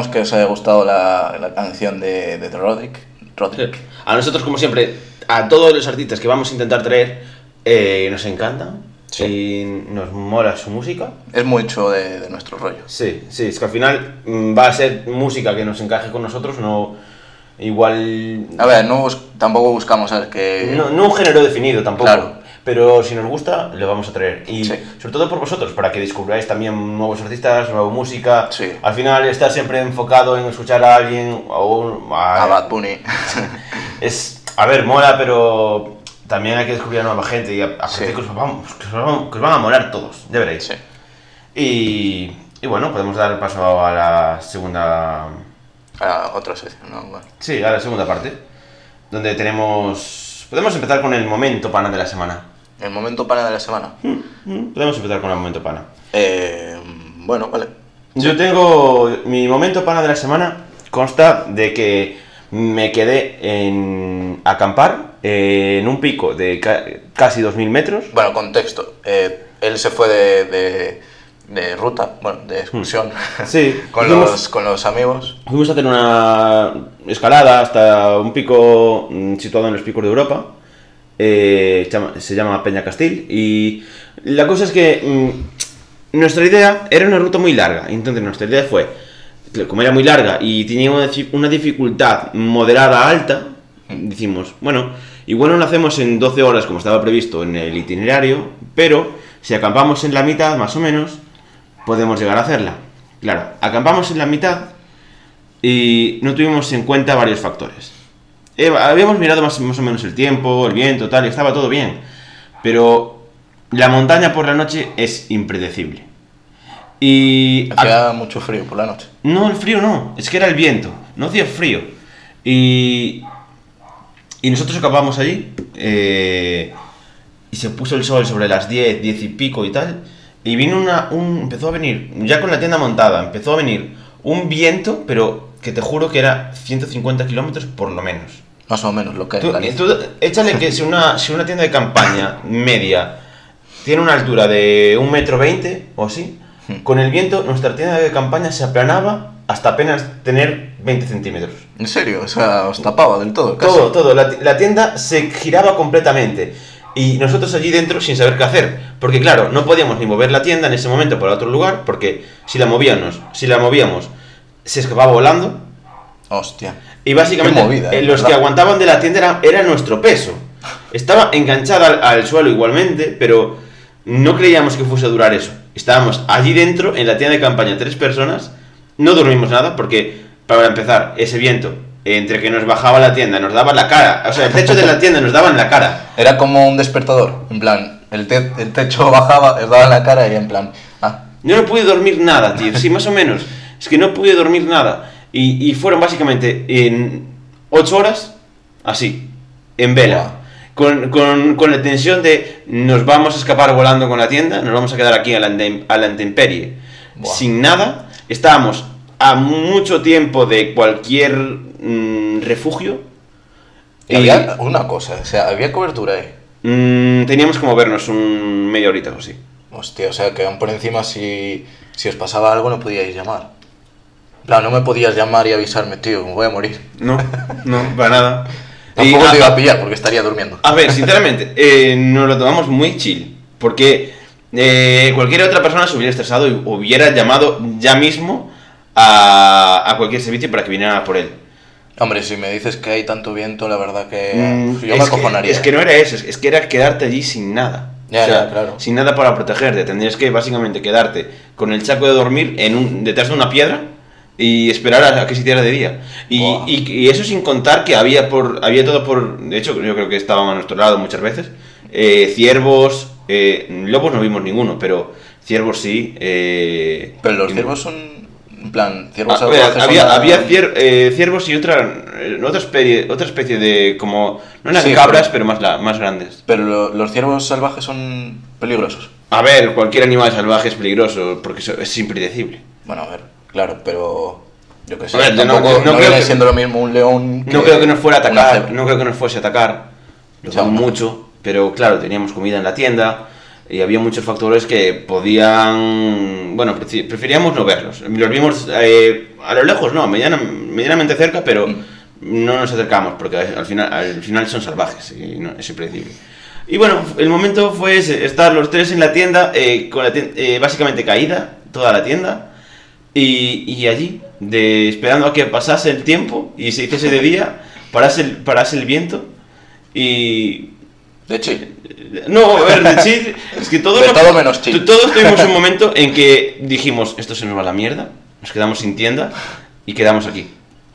B: Esperemos que os haya gustado la, la canción de, de Roderick. Roderick.
A: A nosotros, como siempre, a todos los artistas que vamos a intentar traer, eh, nos encanta.
B: Sí.
A: Y nos mola su música.
B: Es mucho de, de nuestro rollo.
A: Sí, sí, es que al final mm, va a ser música que nos encaje con nosotros, no igual...
B: A ver, no tampoco buscamos ¿sabes? que...
A: No, no un género definido tampoco.
B: Claro.
A: Pero si nos gusta, lo vamos a traer. Y
B: Sí.
A: sobre todo por vosotros, para que descubráis también nuevos artistas, nueva música.
B: Sí.
A: Al final, estar siempre enfocado en escuchar a alguien o a-
B: A Bad Bunny. <laughs>
A: es, a ver, mola, pero también hay que descubrir a nueva gente y a, a
B: Sí.
A: que, os van, que os van- que os van a molar todos, ya veréis. y bueno, podemos dar paso a la segunda...
B: A otra sección, ¿no? Bueno.
A: Sí, a la segunda parte, donde tenemos... Podemos empezar con el momento pana de la semana.
B: El momento pana de la semana.
A: Mm, Podemos empezar con el momento pana.
B: Eh, bueno, vale.
A: Yo tengo... Mi momento pana de la semana consta de que me quedé en acampar eh, en un pico de ca- casi 2.000 metros.
B: Bueno, contexto. Eh, él se fue de, de, de ruta, bueno, de excursión. <laughs>
A: Sí,
B: con,
A: fuimos-
B: los, con los amigos.
A: Fuimos a hacer una escalada hasta un pico mm, situado en los picos de Europa. Eh, se llama Peña Castil. Y la cosa es que mm, nuestra idea era una ruta muy larga. Entonces nuestra idea fue, como era muy larga y tenía una dificultad moderada alta, decimos, bueno, igual no lo hacemos en 12 horas como estaba previsto en el itinerario, pero si acampamos en la mitad, más o menos, podemos llegar a hacerla. Claro, acampamos en la mitad y no tuvimos en cuenta varios factores. Eh, habíamos mirado más, más o menos el tiempo, el viento, tal, y estaba todo bien. Pero la montaña por la noche es impredecible. Y...
B: Hacía mucho frío por la noche.
A: No, el frío no, es que era el viento, no hacía frío. Y, y nosotros acampamos allí eh, y se puso el sol sobre las 10, 10 y pico y tal. Y vino una, un, empezó a venir, ya con la tienda montada, empezó a venir un viento, pero que te juro que era 150 kilómetros por lo menos.
B: Más o menos lo que
A: Tú,
B: es
A: tú échale que si una, si una tienda de campaña media tiene una altura de un metro veinte o así,
B: Hmm.
A: con el viento nuestra tienda de campaña se aplanaba hasta apenas tener 20 centímetros.
B: En serio, o sea, os tapaba del todo. Casi.
A: Todo, todo. La, la tienda se giraba completamente. Y nosotros allí dentro sin saber qué hacer. Porque claro, no podíamos ni mover la tienda en ese momento para otro lugar, porque si la movíamos, si la movíamos, se escapaba volando.
B: Hostia.
A: Y básicamente
B: movida,
A: eh,
B: eh,
A: los que aguantaban de la tienda era, era nuestro peso. Estaba enganchada al, al suelo igualmente, pero no creíamos que fuese a durar eso. Estábamos allí dentro, en la tienda de campaña, tres personas, no dormimos nada porque, para empezar, ese viento, entre que nos bajaba la tienda, nos daba la cara, o sea, el techo de la <laughs> tienda nos daba en la cara.
B: Era como un despertador. En plan, el, te- el techo <laughs> bajaba, os daba en la cara y en plan. Ah,
A: no pude dormir nada, tío, sí, más o menos. Es que no pude dormir nada. Y, y fueron básicamente en ocho horas, así, en vela. Con, con, con la tensión de nos vamos a escapar volando con la tienda, nos vamos a quedar aquí a la, a la intemperie. Sin nada, estábamos a mucho tiempo de cualquier mm, refugio.
B: y había una cosa, o sea, había cobertura ahí.
A: mm, teníamos que movernos un media horita o así.
B: Hostia, o sea, que aún por encima si, si os pasaba algo no podíais llamar. Plan, no me podías llamar y avisarme, tío, me voy a morir.
A: No, no, para nada. <laughs>
B: Tampoco
A: Y,
B: te iba
A: a-
B: pillar porque estaría durmiendo.
A: A ver, sinceramente, <laughs> eh, nos lo tomamos muy chill. Porque eh, cualquier otra persona se hubiera estresado y hubiera llamado ya mismo a, a cualquier servicio para que viniera por él.
B: Hombre, si me dices que hay tanto viento, la verdad que
A: Mm,
B: yo me
A: que-
B: acojonaría.
A: Es que no era eso, es- que era quedarte allí sin nada.
B: Ya,
A: O sea,
B: ya, claro.
A: Sin nada para protegerte. Tendrías que básicamente quedarte con el chaco de dormir en un, detrás de una piedra y esperar a, que se hiciera de día. Y, y- y eso sin contar que había por había todo por. De hecho, yo creo que estaban a nuestro lado muchas veces. eh, ciervos, eh, lobos no vimos ninguno, pero ciervos sí. eh,
B: Pero los ciervos son, en plan, ciervos
A: Ah, había, había cier- ciervos y otra, otra, especie, otra especie de como no eran
B: Sí,
A: cabras
B: pero-
A: pero más, la- más grandes
B: Pero lo- los ciervos salvajes son peligrosos.
A: a ver cualquier animal salvaje es peligroso porque es impredecible
B: Bueno, a ver, claro, pero yo qué sé.
A: Ver, no-
B: tampoco-
A: yo no
B: no
A: creo
B: viene
A: que-
B: siendo lo mismo un león
A: no creo que nos fuera a atacar no creo que nos fuese a atacar lo
B: no.
A: mucho pero claro teníamos comida en la tienda y había muchos factores que podían bueno preferíamos no verlos los vimos eh, a lo lejos no mediana- medianamente cerca pero
B: Mm.
A: no nos acercamos porque al final, al final son salvajes y no, es impredecible. Y bueno, el momento fue ese, estar los tres en la tienda, eh, con la tien- eh, básicamente caída, toda la tienda, y, y allí, de, esperando a que pasase el tiempo y se hiciese de día, parase el, parase el viento y...
B: De chill.
A: No, a ver, de chill, es que todos,
B: De todo menos chill.
A: todos tuvimos un <laughs> momento en que dijimos, esto se nos va a la mierda, nos quedamos sin tienda y quedamos aquí.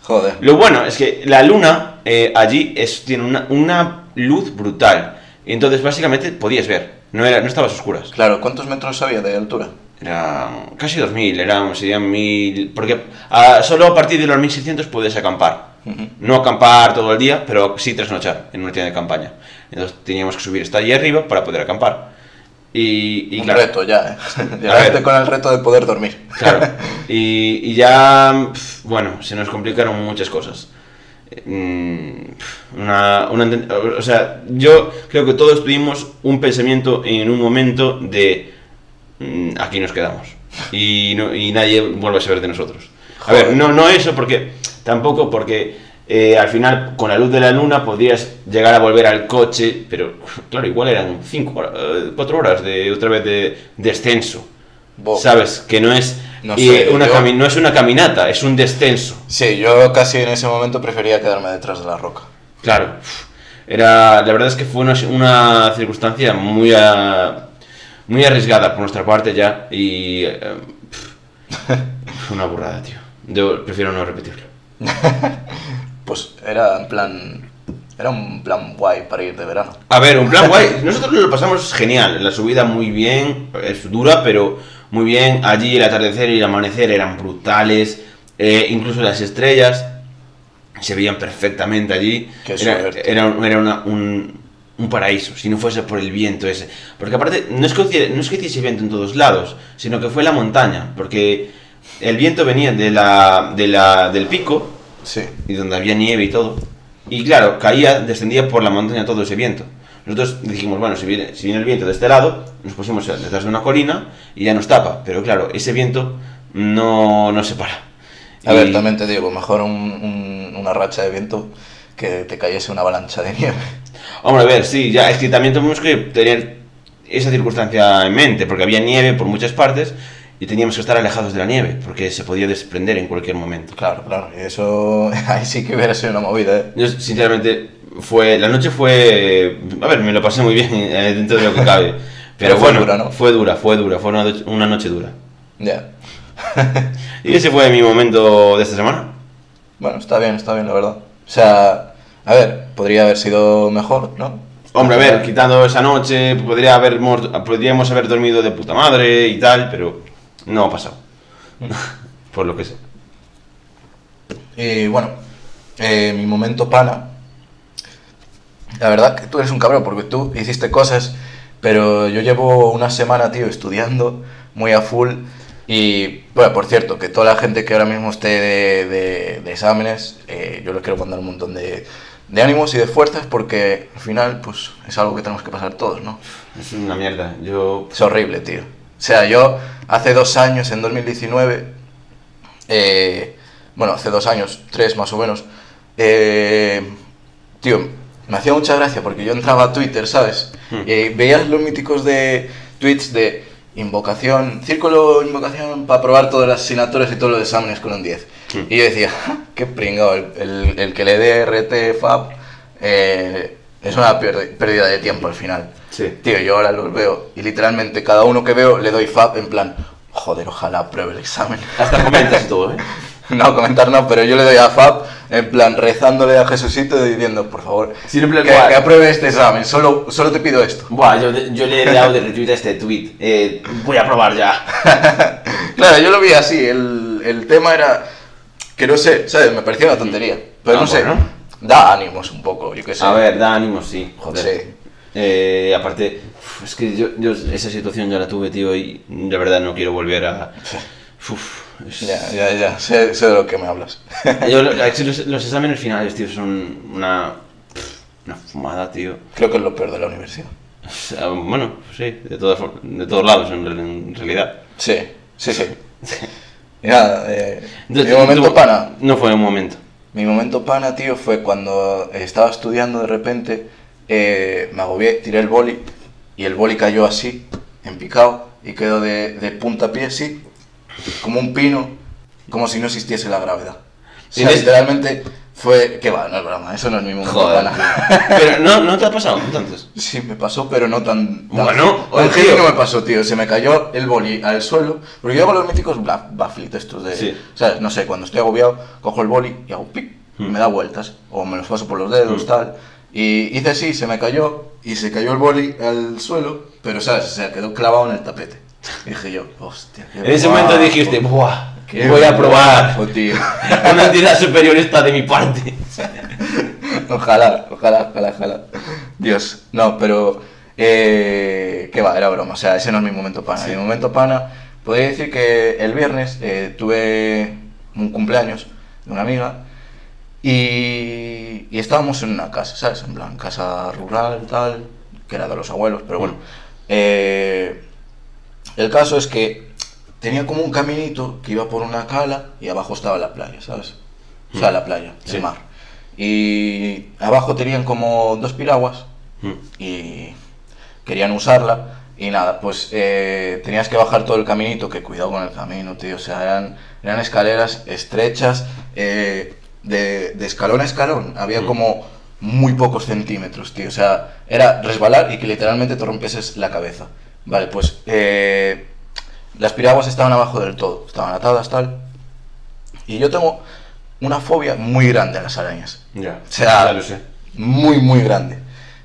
B: Joder.
A: Lo bueno es que la luna eh, allí es, tiene una, una luz brutal. Entonces básicamente podías ver. No, era, no estabas oscuras.
B: Claro, ¿cuántos metros había de altura?
A: Era casi 2000, eran, serían 1000. Porque ah, solo a partir de los 1600 puedes acampar. No acampar todo el día, pero sí trasnochar en una tienda de campaña. Entonces teníamos que subir hasta allí arriba para poder acampar. Y, y
B: un
A: claro,
B: reto ya, ¿eh? <laughs> Llegaste con el reto de poder dormir.
A: Claro. <laughs> Y, y ya, pf, bueno, se nos complicaron muchas cosas. Mm, Una, una- o sea, yo creo que todos tuvimos un pensamiento en un momento de aquí nos quedamos. Y, no- y nadie vuelve a saber de nosotros. A ver, no, no eso, porque tampoco porque eh, al final con la luz de la luna podrías llegar a volver al coche, pero <laughs> claro, igual eran 5 4 horas de otra vez de descenso.
B: Bo.
A: ¿Sabes? Que no es,
B: No sé,
A: una
B: yo-
A: cami- no es una caminata, es un descenso.
B: Sí, yo casi en ese momento prefería quedarme detrás de la roca.
A: Claro. Era, la verdad es que fue una, una circunstancia muy, a- muy arriesgada por nuestra parte ya y eh, una burrada, tío. Yo prefiero no repetirlo. <laughs>
B: Pues era en plan... Era un plan guay para ir de verano.
A: A ver, un plan guay. <laughs> Nosotros lo pasamos genial. La subida muy bien, es dura, pero muy bien. Allí el atardecer y el amanecer eran brutales. eh, incluso las estrellas se veían perfectamente allí.
B: Qué
A: era era, era una- un, un paraíso, si no fuese por el viento ese. Porque aparte, no es que, no es que hiciese viento en todos lados, sino que fue la montaña. Porque el viento venía de la, de la, del pico
B: Sí.
A: y donde había nieve y todo. Y claro, caía, descendía por la montaña todo ese viento. Nosotros dijimos, bueno, si viene, si viene el viento de este lado, nos pusimos detrás de una colina y ya nos tapa. Pero claro, ese viento no, no se para.
B: A
A: Y-
B: ver, también te digo, mejor un- un- una racha de viento que te cayese una avalancha de nieve.
A: Hombre, a ver, sí, ya es que también tenemos que tener esa circunstancia en mente, porque había nieve por muchas partes y teníamos que estar alejados de la nieve, porque se podía desprender en cualquier momento.
B: Claro, claro, eso <laughs> ahí sí que hubiera sido una movida, ¿eh?
A: Yo, sinceramente, fue la noche fue... A ver, me lo pasé muy bien eh, dentro de lo que cabe. <laughs> Pero,
B: Pero fue
A: bueno,
B: dura, ¿no?
A: fue dura, fue dura, fue una, una noche dura.
B: Ya. <laughs>
A: Y ese fue mi momento de esta semana.
B: Bueno, está bien, está bien, la verdad. O sea, a ver, podría haber sido mejor, ¿no?
A: Hombre, a ver, quitando esa noche, podría haber, podríamos haber dormido de puta madre y tal, pero no ha pasado. <laughs> Por lo que sé.
B: Y bueno, eh, mi momento pana. La verdad que tú eres un cabrón porque tú hiciste cosas, pero yo llevo una semana, tío, estudiando muy a full. Y, bueno, por cierto, que toda la gente que ahora mismo esté de, de- de exámenes, eh, yo les quiero mandar un montón de, de ánimos y de fuerzas porque al final, pues, es algo que tenemos que pasar todos, ¿no?
A: Es una mierda. Yo.
B: Es horrible, tío. O sea, yo hace dos años, en 2019, eh, bueno, hace dos años, tres más o menos, eh, tío, me hacía mucha gracia porque yo entraba a Twitter, ¿sabes?
A: Hmm.
B: Y veías los míticos de tweets de invocación, círculo invocación para probar todas las asignaturas y todos los exámenes con un 10.
A: Hmm.
B: Y yo decía, "Ja, qué pringado, el, el- el que le dé RT FAB eh, es una pérdida de tiempo al final.
A: Sí.
B: Tío, yo ahora los veo y literalmente cada uno que veo le doy FAB en plan, joder, ojalá apruebe el examen.
A: Hasta comentas todo, ¿eh? <laughs>
B: No, comentar no, pero yo le doy a FAB en plan rezándole a Jesucito y diciendo, por favor, que apruebe este examen, solo, solo te pido esto.
A: Buah, yo, yo le he dado de retweet a este tweet. Eh, voy a probar ya. <laughs>
B: Claro, yo lo vi así, el, el tema era que no sé, ¿sabes? Me parecía una tontería, pero
A: Ah,
B: no sé,
A: bueno.
B: da ánimos un poco, yo qué sé.
A: A ver, da ánimo, sí, joder.
B: Sí.
A: Eh, aparte, es que yo, yo esa situación ya la tuve, tío, y de verdad no quiero volver a... Uf, es-
B: Ya, ya, ya, sé, sé de lo que me hablas.
A: Yo, <laughs> los, los exámenes finales, tío, son una... Una fumada, tío.
B: Creo que es lo peor de la universidad.
A: O sea, bueno, sí, de, todas de todos lados en, en realidad.
B: Sí, sí, sí. <laughs> Y nada, eh, mi momento
A: tú-
B: pana.
A: No fue un momento.
B: Mi momento pana, tío, fue cuando estaba estudiando de repente, eh, me agobié, tiré el boli y el boli cayó así, en picado, y quedó de, de punta a pie así, como un pino, como si no existiese la gravedad. O sea,
A: ¿Tienes-
B: literalmente fue... que va, no es broma, eso no es mi momento
A: Joder. <laughs> Pero no, no te ha pasado entonces.
B: Sí, me pasó, pero no tan... tan
A: Bueno,
B: tan
A: tío.
B: no me pasó, tío. Se me cayó el boli al suelo. Porque yo hago los míticos backflip estos de...
A: Sí.
B: ¿Sabes? No sé, cuando estoy agobiado, cojo el boli y hago pic. y
A: Hmm.
B: Me da vueltas. O me los paso por los dedos,
A: Hmm.
B: tal. Y hice así, se me cayó. Y se cayó el boli al suelo. Pero, ¿sabes? Se quedó clavado en el tapete. Y dije yo, hostia, qué
A: En ese momento dijiste, ¡buah! Voy a probar.
B: tío. <laughs>
A: Una entidad superior está de mi parte. <laughs>
B: Ojalá, ojalá, ojalá, ojalá. Dios, no, pero. Eh, que va, era broma. O sea, ese no es mi momento pana. Mi momento pana, podría decir que el viernes eh, tuve un cumpleaños de una amiga y, y estábamos en una casa, ¿sabes? En plan, casa rural, tal, que era de los abuelos, pero bueno. Eh, el caso es que tenía como un caminito que iba por una cala y abajo estaba la playa, ¿sabes? O sea, la playa,
A: Sí.
B: el mar. Y abajo tenían como dos piraguas
A: Mm.
B: y querían usarla. Y nada, pues eh, tenías que bajar todo el caminito, que cuidado con el camino, tío. O sea, eran, eran escaleras estrechas, eh, de, de escalón a escalón. Había
A: Mm.
B: como muy pocos centímetros, tío. O sea, era resbalar y que literalmente te rompieses la cabeza. Vale, pues eh, las piraguas estaban abajo del todo, estaban atadas, tal. Y yo tengo una fobia muy grande a las arañas.
A: Ya,
B: O sea,
A: ya lo sé.
B: muy, muy grande.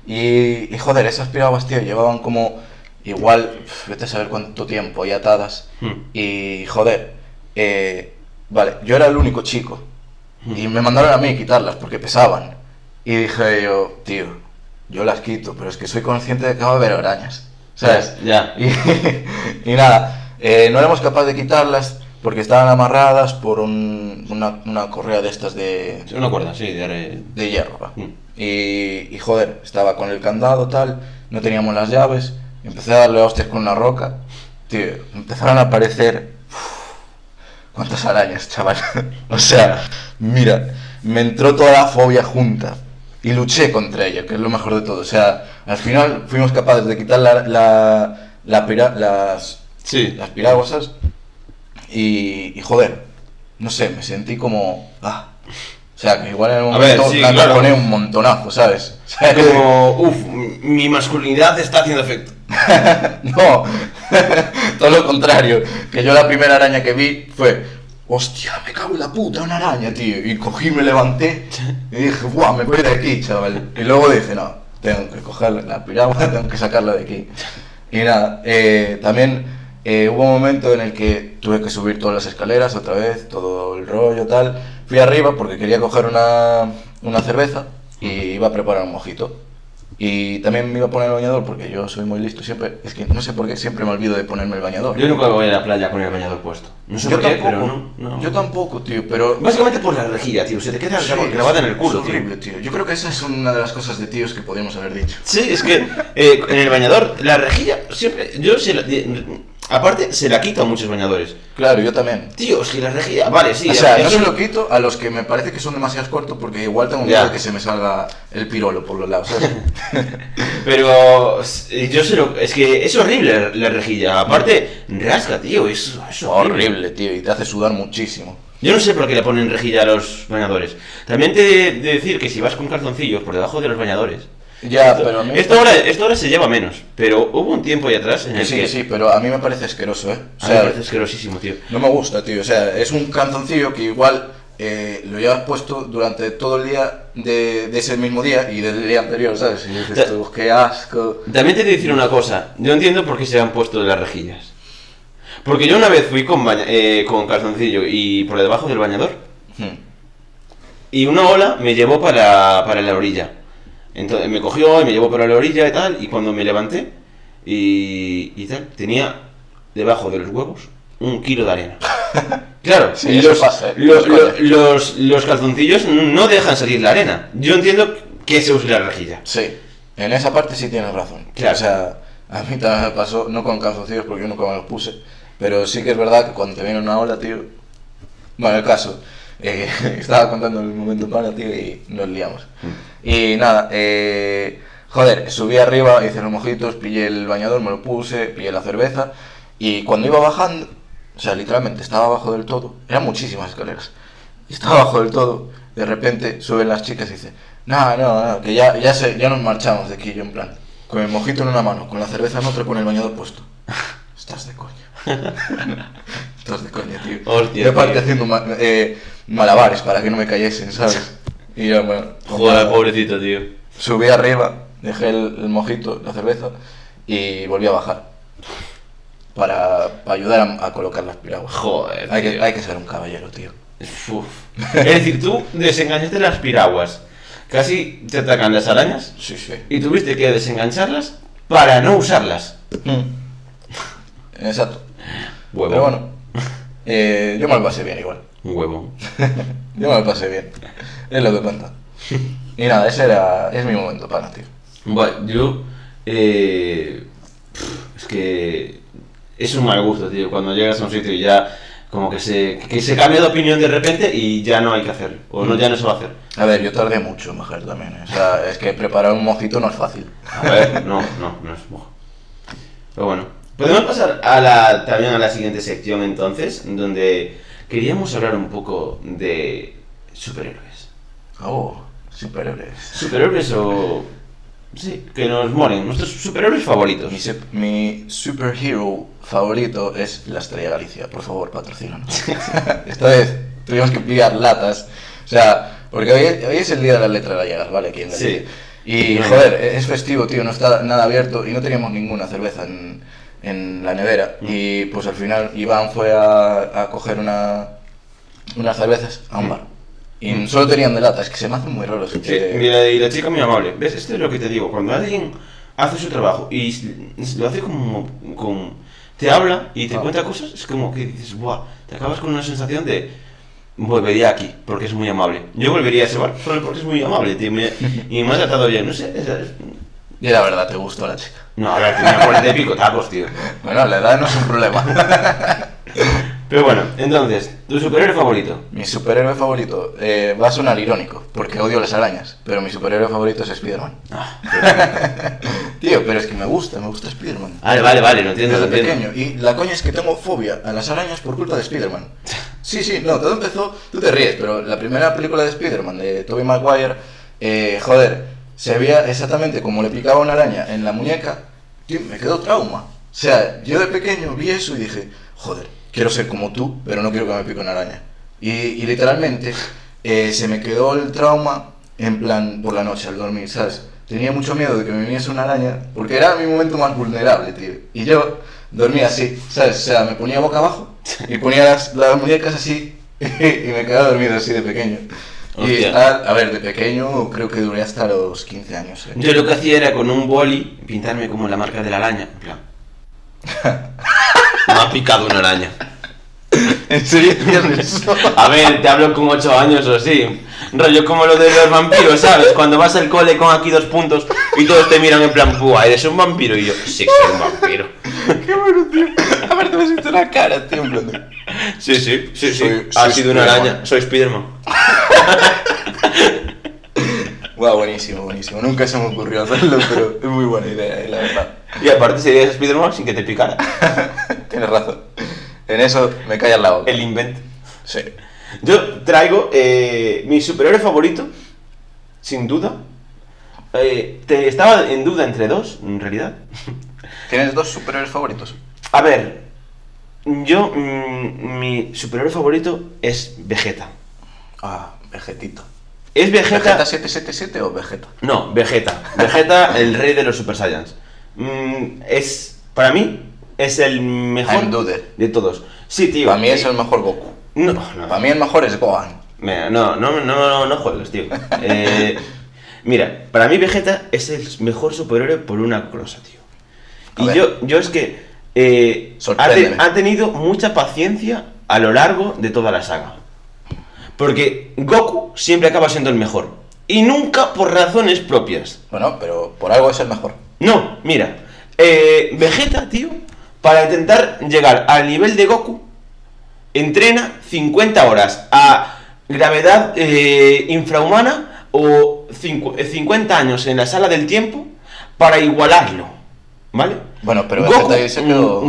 B: Y, y, joder, esas piraguas, tío, llevaban como igual, pf, vete a saber cuánto tiempo ahí atadas.
A: Mm.
B: Y, joder, eh, vale, yo era el único chico. Y me mandaron a mí quitarlas porque pesaban. Y dije yo, tío, yo las quito, pero es que soy consciente de que va a haber arañas. ¿Sabes?
A: Ya.
B: Y, <laughs> y nada, eh, no éramos capaces de quitarlas porque estaban amarradas por un- una, una correa de estas de,
A: Sí, Una cuerda, sí, de
B: hierro.
A: Mm.
B: Y, y joder, estaba con el candado tal, no teníamos las llaves, empecé a darle hostias con una roca, tío, empezaron a aparecer uf, cuántas arañas, chaval. <laughs> o sea, mira, me entró toda la fobia junta y luché contra ella, que es lo mejor de todo. O sea, al final fuimos capaces de quitar la, la, la pira- las,
A: Sí.
B: las piraguas ¿sabes? y, y joder, no sé, me sentí como... ah. O sea, que igual en un
A: ver,
B: momento
A: sí,
B: me
A: claro.
B: pone un montonazo, ¿sabes? O sea,
A: Como, <laughs> uff, mi masculinidad está haciendo efecto. <laughs>
B: no, <laughs> todo lo contrario. Que yo la primera araña que vi fue, hostia, me cago en la puta, una araña, tío. Y cogí, me levanté y dije, guau, me voy de aquí, chaval. Y luego dije, no, tengo que coger la piragua, tengo que sacarla de aquí. Y nada, eh, también eh, hubo un momento en el que tuve que subir todas las escaleras otra vez, todo el rollo, tal. Fui arriba porque quería coger una, una cerveza y iba a preparar un mojito. Y también me iba a poner el bañador porque yo soy muy listo siempre. Es que no sé por qué siempre me olvido de ponerme el bañador.
A: Yo nunca voy a la playa con el bañador puesto. No sé
B: Yo
A: por qué,
B: tampoco,
A: pero no, no.
B: yo tampoco, tío, pero...
A: Básicamente por la rejilla, tío. Se te queda
B: Sí,
A: grabada en el
B: es
A: culo, tío.
B: horrible, tío. Yo creo que esa es una de las cosas de tíos que podríamos haber dicho.
A: Sí, es que eh, en el bañador, la rejilla, siempre. Yo la- de- Aparte, se la quito a muchos bañadores.
B: Claro, yo también.
A: Tío, es que la rejilla. Vale, sí.
B: o sea, no
A: eso-
B: se lo quito a los que me parece que son demasiado cortos porque igual tengo miedo de que se me salga el pirolo por los lados, ¿sabes? <laughs>
A: Pero yo sé lo es que es horrible la rejilla. Aparte, rasca, tío, es, es horrible.
B: horrible, tío, y te hace sudar muchísimo.
A: Yo no sé por qué le ponen rejilla a los bañadores. También te he de decir que si vas con calzoncillos por debajo de los bañadores.
B: Ya,
A: esto,
B: pero a mí...
A: esto ahora, esto ahora se lleva menos, pero hubo un tiempo ahí atrás en el
B: Sí,
A: que.
B: sí, pero a mí me parece asqueroso, ¿eh? O
A: a mí me parece asquerosísimo, tío.
B: no me gusta, tío. O sea, es un calzoncillo que igual eh, lo llevas puesto durante todo el día de, de ese mismo día y del día anterior, ¿sabes? Y dices tú, qué asco.
A: También te de decir una cosa. Yo entiendo por qué se han puesto las rejillas. Porque yo una vez fui con, baña- eh, con calzoncillo y por debajo del bañador.
B: Hmm.
A: Y una ola me llevó para, para la orilla. Entonces me cogió y me llevó para la orilla y tal. Y cuando me levanté y, y tal, tenía debajo de los huevos un kilo de arena. <laughs> Claro,
B: Sí,
A: los,
B: pasa, ¿eh?
A: lo-
B: Los
A: los, los calzoncillos no dejan salir la arena. Yo entiendo que se use la rejilla.
B: Sí, en esa parte sí tienes razón.
A: Claro.
B: O sea, a mí también me pasó, no con calzoncillos porque yo nunca me los puse, pero sí que es verdad que cuando te viene una ola, tío. Bueno, el caso, eh, <laughs> estaba contando el momento para, tío, y nos liamos. Y nada, eh, joder, subí arriba, hice los mojitos, pillé el bañador, me lo puse, pillé la cerveza, y cuando iba bajando, o sea, literalmente estaba abajo del todo, eran muchísimas escaleras, y estaba <laughs> abajo del todo, de repente suben las chicas y dicen, no, no, no, que ya, ya, se, ya nos marchamos de aquí, yo en plan, con el mojito en una mano, con la cerveza en otra, con el bañador puesto. <laughs> Estás de coña. Estás de coña, tío.
A: Hostia,
B: aparte
A: tío.
B: haciendo ma- eh, malabares para que no me cayesen, ¿sabes? <laughs> Y yo, bueno,
A: Joder, pobrecito, tío.
B: subí arriba, dejé el, el mojito, la cerveza, y volví a bajar. Para, para ayudar a, a colocar las piraguas.
A: Joder,
B: Hay que,
A: tío.
B: hay que ser un caballero, tío.
A: Uf. Es decir, tú <laughs> desenganchaste las piraguas. Casi te atacan las arañas
B: Sí, sí.
A: y tuviste que desengancharlas para no usarlas.
B: Exacto.
A: Huevo.
B: Pero bueno, eh, yo me lo pasé bien igual.
A: Un huevo. <laughs>
B: Yo me lo pasé bien. Es lo que cuenta. Y nada, ese era, es mi momento pana, tío.
A: Bueno, yo. eh, es que. Es un mal gusto, tío. Cuando llegas a un sitio y ya. Como que se, que se cambia de opinión de repente y ya no hay que hacer. O no, ya no se va a hacer.
B: A ver, yo tardé mucho bajar también. ¿eh? O sea, es que preparar un mojito no es fácil.
A: A ver, no, no, no es mojo. Pero bueno, podemos pasar a la, también a la siguiente sección entonces, donde queríamos hablar un poco de superhéroes.
B: Oh, superhéroes.
A: Superhéroes o... Sí, que nos molen, nuestros superhéroes favoritos.
B: Mi, sup- mi superhero favorito es la Estrella Galicia. Por favor, patrocínanos. <laughs> Esta vez tuvimos que pillar latas. O sea, porque hoy, hoy es el día de las letras gallegas, ¿vale? Aquí en
A: Sí.
B: Y, joder, es festivo, tío. No está nada abierto y no teníamos ninguna cerveza en, en la nevera. Y pues al final Iván fue a, a coger una, unas cervezas a un bar. Y solo tenían de lata. Es que se me hace muy raro.
A: Sí,
B: que-
A: y la, y la chica muy amable. ¿Ves? Esto es lo que te digo. Cuando alguien hace su trabajo y lo hace como con... Te habla y te
B: Ah.
A: cuenta cosas, es como que dices, ¡buah! Te acabas con una sensación de... Volvería aquí, porque es muy amable. Yo volvería a ese bar solo porque es muy amable, tío. me- y me ha tratado bien. No sé, es-
B: Y la verdad, te gustó la chica.
A: No, a ver, tenía 40 y pico tacos, tío.
B: Bueno, la edad no es un problema. <laughs>
A: Pero bueno, entonces, tu superhéroe favorito.
B: Mi superhéroe favorito eh, va a sonar irónico, porque odio las arañas, pero mi superhéroe favorito es Spider-Man.
A: Ah, <laughs>
B: Tío, pero es que me gusta, me gusta Spider-Man.
A: Vale, vale, vale, lo entiendo,
B: Desde pequeño. Y la coña es que tengo fobia a las arañas por culpa de Spider-Man. <laughs> Sí, sí, no, todo empezó, tú te ríes, pero la primera película de Spider-Man, de Tobey Maguire, eh, joder, se veía exactamente como le picaba una araña en la muñeca, tío, me quedó trauma. O sea, yo de pequeño vi eso y dije, joder, quiero ser como tú, pero no quiero que me pique una araña. Y, literalmente eh, se me quedó el trauma en plan por la noche al dormir, ¿sabes? Tenía mucho miedo de que me viniese una araña, porque era mi momento más vulnerable, tío. Y yo dormía así, ¿sabes? O sea, me ponía boca abajo y ponía las, las muñecas así <laughs> y me quedaba dormido así de pequeño. Y
A: Hostia.
B: a, a ver, de pequeño creo que duré hasta los 15 años. ¿eh?
A: Yo lo que hacía era con un boli pintarme como la marca de la araña. En plan. <laughs> Me ha picado una araña.
B: ¿En serio hacías <laughs> eso?
A: A ver, te hablo con 8 años o así. Rollo como lo de los vampiros, ¿sabes? Cuando vas al cole con aquí dos puntos y todos te miran en plan, ¡buah! ¿Eres un vampiro? Y yo, sí, soy un vampiro. <laughs>
B: Qué bueno, tío. Aparte me siento la cara, tío. en plan de-
A: Sí, sí, sí, sí.
B: Soy-
A: ha
B: soy
A: sido una araña. Soy Spiderman.
B: Guau, buenísimo, buenísimo. Nunca se me ocurrió hacerlo, pero es muy buena idea, eh, la verdad.
A: Y aparte serías Spiderman sin que te picara. <laughs>
B: Tienes razón. En eso me callas la boca.
A: El invento.
B: Sí.
A: Yo traigo eh, mi superhéroe favorito, sin duda. Eh, te, estaba en duda entre dos, en realidad.
B: ¿Tienes dos superhéroes favoritos?
A: A ver, yo, mm, mi superhéroe favorito es Vegeta.
B: Ah, Vegetito.
A: Es Vegeta.
B: ¿Vegeta 777 o Vegeta?
A: No, Vegeta. Vegeta, el rey de los Super Saiyans. Mm, es, para mí, es el mejor de todos. Sí, tío.
B: Para mí es el mejor Goku.
A: No, no.
B: Para mí el mejor es Gohan.
A: Mira, no, no, no, no, no juegues, tío. <laughs> Eh, mira, para mí Vegeta es el mejor superhéroe por una cosa, tío.
B: A
A: Y
B: ver.
A: yo, yo es que eh, ha, te-
B: Sorpréndeme.
A: ha tenido mucha paciencia a lo largo de toda la saga. Porque Goku siempre acaba siendo el mejor. Y nunca por razones propias.
B: Bueno, pero por algo es el mejor.
A: No, mira, eh, Vegeta, tío, para intentar llegar al nivel de Goku, entrena 50 horas a gravedad eh, infrahumana o cincu- eh, 50 años en la sala del tiempo para igualarlo, ¿vale?
B: Bueno, pero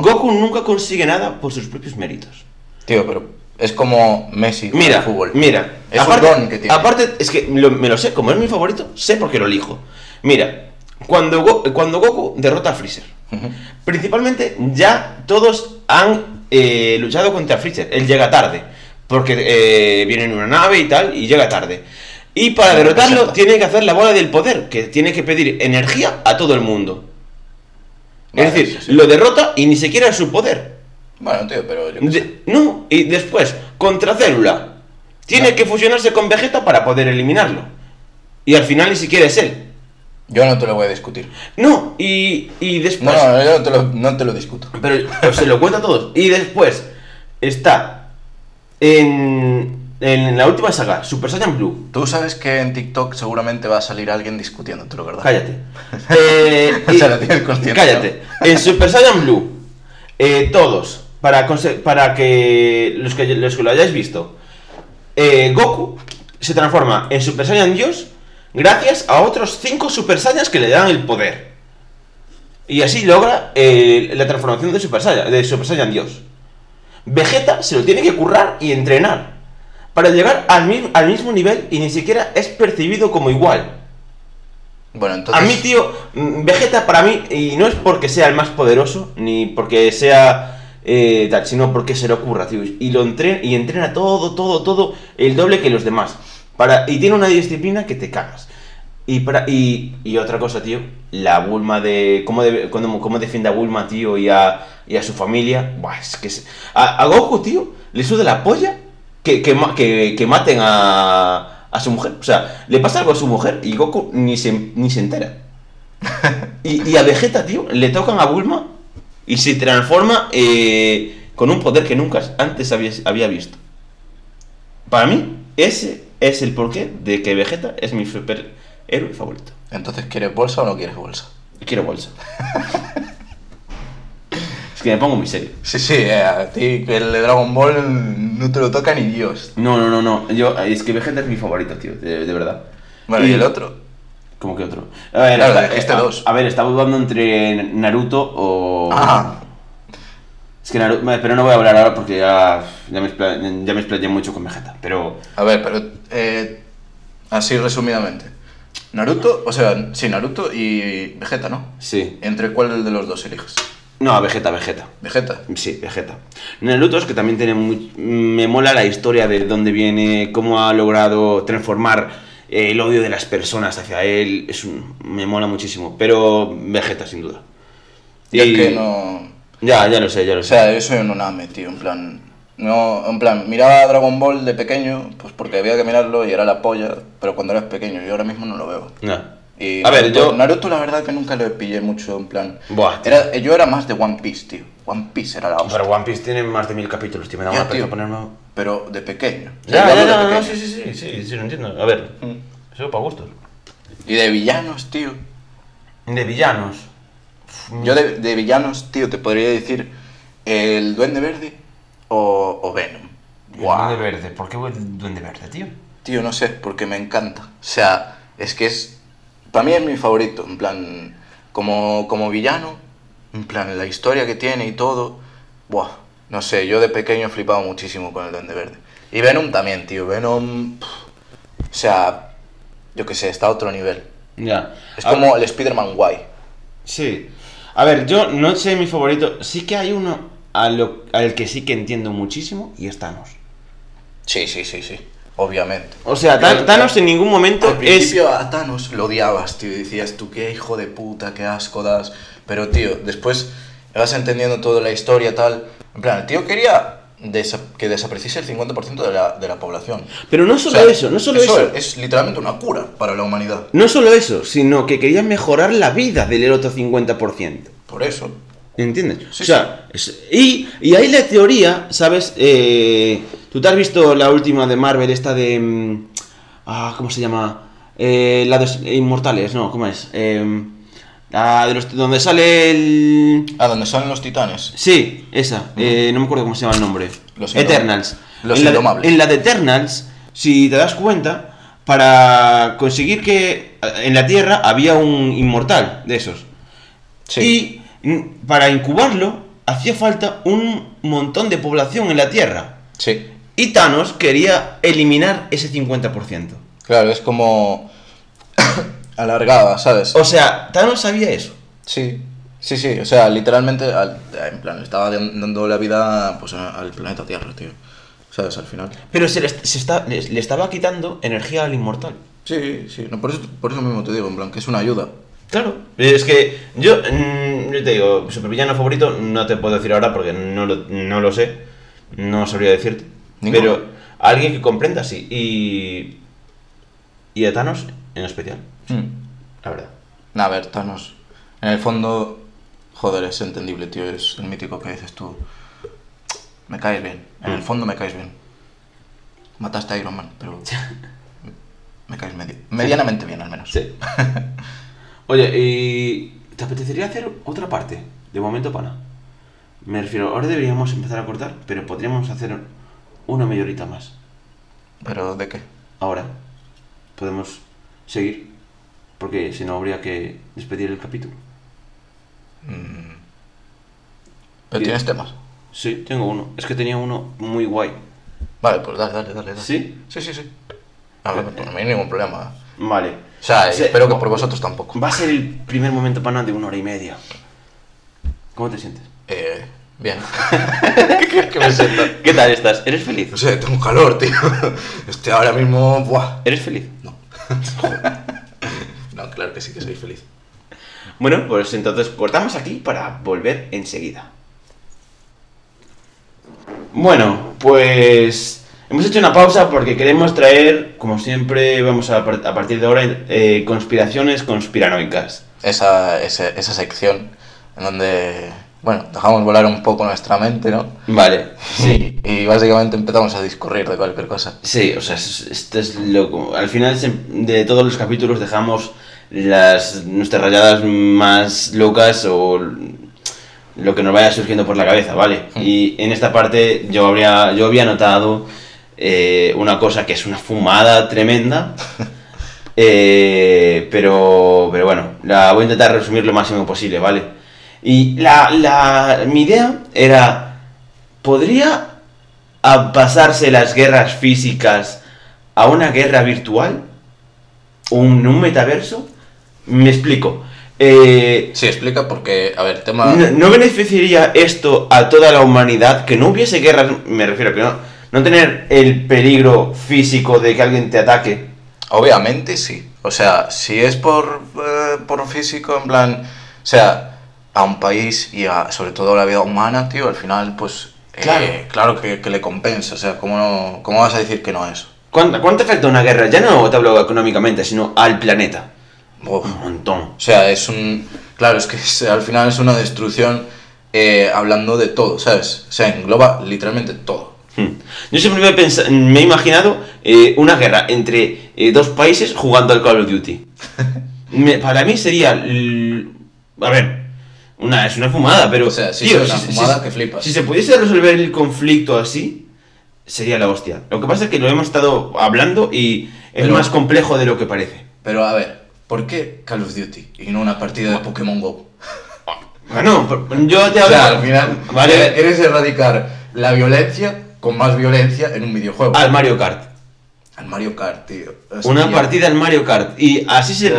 A: Goku, nunca consigue nada por sus propios méritos.
B: Tío, pero es como Messi con
A: Mira,
B: el fútbol.
A: mira,
B: Es
A: aparte,
B: un don que tiene.
A: aparte, es que lo- me lo sé, como es mi favorito, sé por qué lo elijo. Mira, cuando, Go- cuando Goku derrota a Freezer, principalmente ya todos han eh, luchado contra Freezer. Él llega tarde, porque eh, viene en una nave y tal, y llega tarde. Y para derrotarlo tiene que hacer la bola del poder, que tiene que pedir energía a todo el mundo.
B: Vale,
A: es decir,
B: sí, sí.
A: lo derrota y ni siquiera es su poder.
B: Bueno, tío, pero yo.
A: De- no, y después, contra Célula. Tiene
B: No.
A: que fusionarse con Vegeta para poder eliminarlo. Y al final ni siquiera es él.
B: Yo no te lo voy a discutir.
A: No, y, y
B: No,
A: después...
B: no, yo no te lo, no te lo discuto.
A: Pero pues, se lo cuenta a todos. Y después está en, en la última saga, Super Saiyan Blue.
B: Tú sabes que en TikTok seguramente va a salir alguien discutiéndotelo, ¿verdad?
A: Cállate. <laughs> Eh,
B: O sea, lo tienes consciente,
A: Cállate. En Super Saiyan Blue, eh, todos, para, para que los, que los que lo hayáis visto, eh, Goku se transforma en Super Saiyan Dios gracias a otros 5 Super Saiyans que le dan el poder. Y así logra la transformación de Super, Saiyan, de Super Saiyan Dios. Vegeta se lo tiene que currar y entrenar para llegar al, mi- al mismo nivel y ni siquiera es percibido como igual.
B: Bueno, entonces...
A: A mí, tío, mm, Vegeta para mí, y no es porque sea el más poderoso, ni porque sea eh, tal, sino porque se le ocurra, tío. Y lo entrena, y entrena todo, todo, todo, el doble que los demás. Para, y tiene una disciplina que te cagas. Y, para, y, y otra cosa, tío, la Bulma de. ¿Cómo, de, cómo, cómo defiende a Bulma, tío, y a, y a su familia? Buah, es que. se- a, a Goku, tío, le suda la polla que, que, que maten a, a su mujer. O sea, le pasa algo a su mujer y Goku ni se, ni se entera. <laughs> Y, y a Vegeta, tío, le tocan a Bulma y se transforma eh, con un poder que nunca antes había, había visto. Para mí, ese es el porqué de que Vegeta es mi superhéroe favorito.
B: Entonces, ¿quieres bolsa o no quieres bolsa?
A: Quiero bolsa. <laughs> que me pongo muy serio.
B: Sí, sí, eh, a ti el de Dragon Ball no te lo toca ni Dios.
A: No, no, no, no. Yo, es que Vegeta es mi favorito, tío, de, de verdad.
B: Bueno, ¿y el otro?
A: ¿Cómo que otro? A ver,
B: Claro,
A: está- a-
B: dos.
A: A ver, estaba dudando entre Naruto o.
B: Ah.
A: Es que Naruto. Pero no voy a hablar ahora porque ya, ya, me, ya me explayé mucho con Vegeta. Pero.
B: A ver, pero eh, así resumidamente. Naruto, o sea, sí, Naruto y Vegeta, ¿no?
A: Sí.
B: ¿Entre cuál de los dos eliges?
A: No, a Vegeta, Vegeta.
B: Vegeta.
A: Sí, Vegeta. Naruto es que también tiene muy... Me mola la historia de dónde viene, cómo ha logrado transformar eh, el odio de las personas hacia él. Es un- Me mola muchísimo. Pero Vegeta, sin duda.
B: Y es que no...
A: Ya, ya lo sé, ya lo
B: O
A: sé.
B: sea, yo soy un uname, tío, en plan... No, en plan, miraba Dragon Ball de pequeño, pues porque había que mirarlo y era la polla, pero cuando eras pequeño, yo ahora mismo no lo veo.
A: Ya.
B: Y
A: A ver, yo...
B: Naruto la verdad que nunca lo pillé mucho, en plan...
A: Buah.
B: Era, yo era más de One Piece, tío. One Piece era la hostia.
A: Pero One Piece tiene más de mil capítulos, tío. Me da
B: Ya,
A: una
B: tío.
A: ponerme...
B: Pero de pequeño.
A: Ya, ya, ya, no,
B: pequeño.
A: sí, sí, sí, sí, sí, lo entiendo. A ver,
B: Mm.
A: eso para gustos.
B: Y de villanos, tío.
A: De villanos.
B: Yo de, de villanos, tío, te podría decir el Duende Verde o, o Venom.
A: El. Duende verde. ¿Por qué el duende verde, tío?
B: Tío, no sé, porque me encanta. O sea, es que es... Para mí es mi favorito, en plan, como, como villano, en plan, la historia que tiene y todo. Buah, no sé, yo de pequeño he flipado muchísimo con el Duende Verde. Y Venom también, tío. Venom. pff, O sea, yo qué sé, está a otro nivel.
A: Ya.
B: Es
A: A-
B: como el Spider-Man guay.
A: Sí. A ver, yo no sé mi favorito. Sí que hay uno a lo- al que sí que entiendo muchísimo y es Thanos.
B: Sí, sí, sí, sí. Obviamente.
A: O sea, Tan- Thanos en ningún momento
B: Al
A: es.
B: principio a Thanos lo odiabas, tío. y Decías tú, qué hijo de puta, qué asco das. Pero, tío, después vas entendiendo toda la historia, tal. En plan, el tío quería desa- que desapareciese el 50% de la, de la población.
A: Pero no
B: O
A: solo
B: sea,
A: eso, no solo eso.
B: Es literalmente una cura para la humanidad.
A: No solo eso, sino que quería mejorar la vida del otro 50%.
B: Por eso.
A: ¿Entiendes?
B: Sí,
A: o sea, es- y, y ahí la teoría, ¿sabes? Eh, Tú te has visto la última de Marvel, esta de... mm, Ah, ¿Cómo se llama? Eh, la de los Inmortales, no, ¿cómo es? Eh, la de los, donde sale el...
B: Ah, donde salen los titanes.
A: Sí, esa. eh, no me acuerdo cómo se llama el nombre.
B: Los
A: Eternals.
B: los
A: en, la de,
B: indomables.
A: en la de Eternals, si te das cuenta, para conseguir que en la Tierra había un inmortal de esos.
B: Sí.
A: Y mm, para incubarlo hacía falta un montón de población en la Tierra.
B: Sí.
A: Y Thanos quería eliminar ese 50%.
B: Claro, es como. <coughs> alargada, ¿sabes?
A: O sea, Thanos sabía eso.
B: Sí, sí, sí, o sea, literalmente, al- en plan, le estaba dan- dando la vida pues, al planeta Tierra, tío. ¿Sabes? Al final.
A: Pero se le, se está, le, le estaba quitando energía al inmortal.
B: Sí, sí, no, por, eso, por eso mismo te digo, en plan, que es una ayuda.
A: Claro. Es que yo, mm, yo te digo, supervillano favorito no te puedo decir ahora porque no lo, no lo sé. No sabría decirte. Pero alguien que comprenda, sí. Y. Y a Thanos en especial, la verdad.
B: A ver, Thanos. En el fondo, joder, es entendible, tío. Es el mítico que dices tú. Me caes bien. En el
A: Mm.
B: fondo me caes bien. Mataste a Iron Man, pero. <laughs> me caes medio, medianamente bien, al menos.
A: Sí. <laughs> Oye, ¿y te apetecería hacer otra parte? De momento para. Me refiero, ahora deberíamos empezar a cortar, pero podríamos hacer una media horita más.
B: ¿Pero de qué?
A: Ahora podemos seguir, porque si no habría que despedir el capítulo.
B: Mm. ¿Pero tienes temas?
A: Sí, tengo uno. Es que tenía uno muy guay.
B: Vale, pues dale, dale, dale. dale.
A: ¿Sí?
B: Sí, sí, sí. A ver, por mí ningún problema.
A: Vale.
B: O sea, espero que por vosotros tampoco.
A: Va a ser el primer momento pana de una hora y media. ¿Cómo te sientes?
B: Eh, bien. <laughs> ¿Qué
A: tal estás? ¿Eres feliz?
B: No sé, tengo calor, tío. Estoy ahora mismo... Buah.
A: ¿Eres feliz?
B: No. no, claro que sí que soy feliz.
A: Bueno, pues entonces cortamos aquí para volver enseguida. Bueno, pues hemos hecho una pausa porque queremos traer, como siempre, vamos a, a partir de ahora, eh, conspiraciones conspiranoicas.
B: Esa, esa, esa sección en donde, bueno, dejamos volar un poco nuestra mente, ¿no?
A: Vale, sí.
B: Y básicamente empezamos a discurrir de cualquier cosa.
A: Sí, o sea, es- esto es lo al final de todos los capítulos dejamos las nuestras rayadas más locas o lo que nos vaya surgiendo por la cabeza, ¿vale?
B: Mm.
A: Y en esta parte yo habría yo había notado eh, una cosa que es una fumada tremenda, <laughs> eh, pero pero bueno, la voy a intentar resumir lo máximo posible, ¿vale? Y la, la mi idea era podría pasarse las guerras físicas a una guerra virtual? ¿Un, un metaverso? Me explico. Eh,
B: Sí, explica porque, a ver, tema...
A: ¿no, no beneficiaría esto a toda la humanidad? Que no hubiese guerras, me refiero, que no, no tener el peligro físico de que alguien te ataque.
B: Obviamente sí. O sea, si es por, eh, por físico, en plan, o sea, a un país y a, sobre todo a la vida humana, tío, al final, pues, eh,
A: Claro.
B: claro que, que le compensa. O sea, ¿cómo, no, ¿cómo vas a decir que no a eso?
A: ¿Cuánto, ¿Cuánto afecta una guerra? Ya no te hablo económicamente, sino al planeta.
B: Uf.
A: Un montón.
B: O sea, es un... Claro, es que es- al final es una destrucción eh, hablando de todo, ¿sabes? O sea, engloba literalmente todo.
A: Hmm. Yo siempre me he, pensa- me he imaginado eh, una guerra entre dos países jugando al Call of Duty. <laughs> Me- para mí sería. A ver, una, es una fumada, pero.
B: O sea, sí,
A: tío,
B: es una
A: si-
B: fumada
A: si-
B: que flipas.
A: Si se pudiese resolver el conflicto así, sería la hostia. Lo que pasa es que lo hemos estado hablando y es
B: Pero-
A: más complejo de lo que parece.
B: Pero a ver, ¿por qué Call of Duty y no una partida de Pokémon GO?
A: Bueno, yo te
B: O
A: hablo.
B: sea, al final,
A: Vale,
B: quieres erradicar la violencia con más violencia en un videojuego.
A: al Mario Kart.
B: Al Mario Kart, tío.
A: Una partida al Mario Kart. Y así se,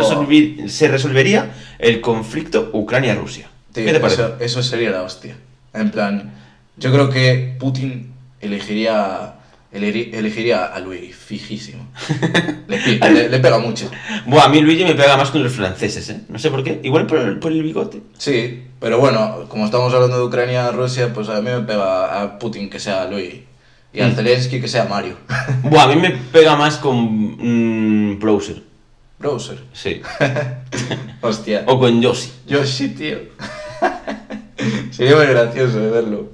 A: se resolvería el conflicto Ucrania-Rusia.
B: Tío,
A: ¿Qué te parece?
B: Eso, eso sería la hostia. En plan, yo creo que Putin elegiría, elegir- elegiría a Luis, fijísimo. Le, <laughs> le- le pega mucho.
A: Buah, a mí Luigi me pega más con los franceses, ¿eh? No sé por qué. Igual por el, por el bigote.
B: Sí, pero bueno, como estamos hablando de Ucrania, Rusia, pues a mí me pega a Putin que sea Luis y a
A: Mm.
B: Zelensky que sea Mario. <laughs>
A: Buah, a mí me pega más con mm, Browser.
B: Browser.
A: Sí. <laughs>
B: Hostia.
A: O con Yoshi.
B: Yo sí, tío. <laughs> Sería muy gracioso de verlo.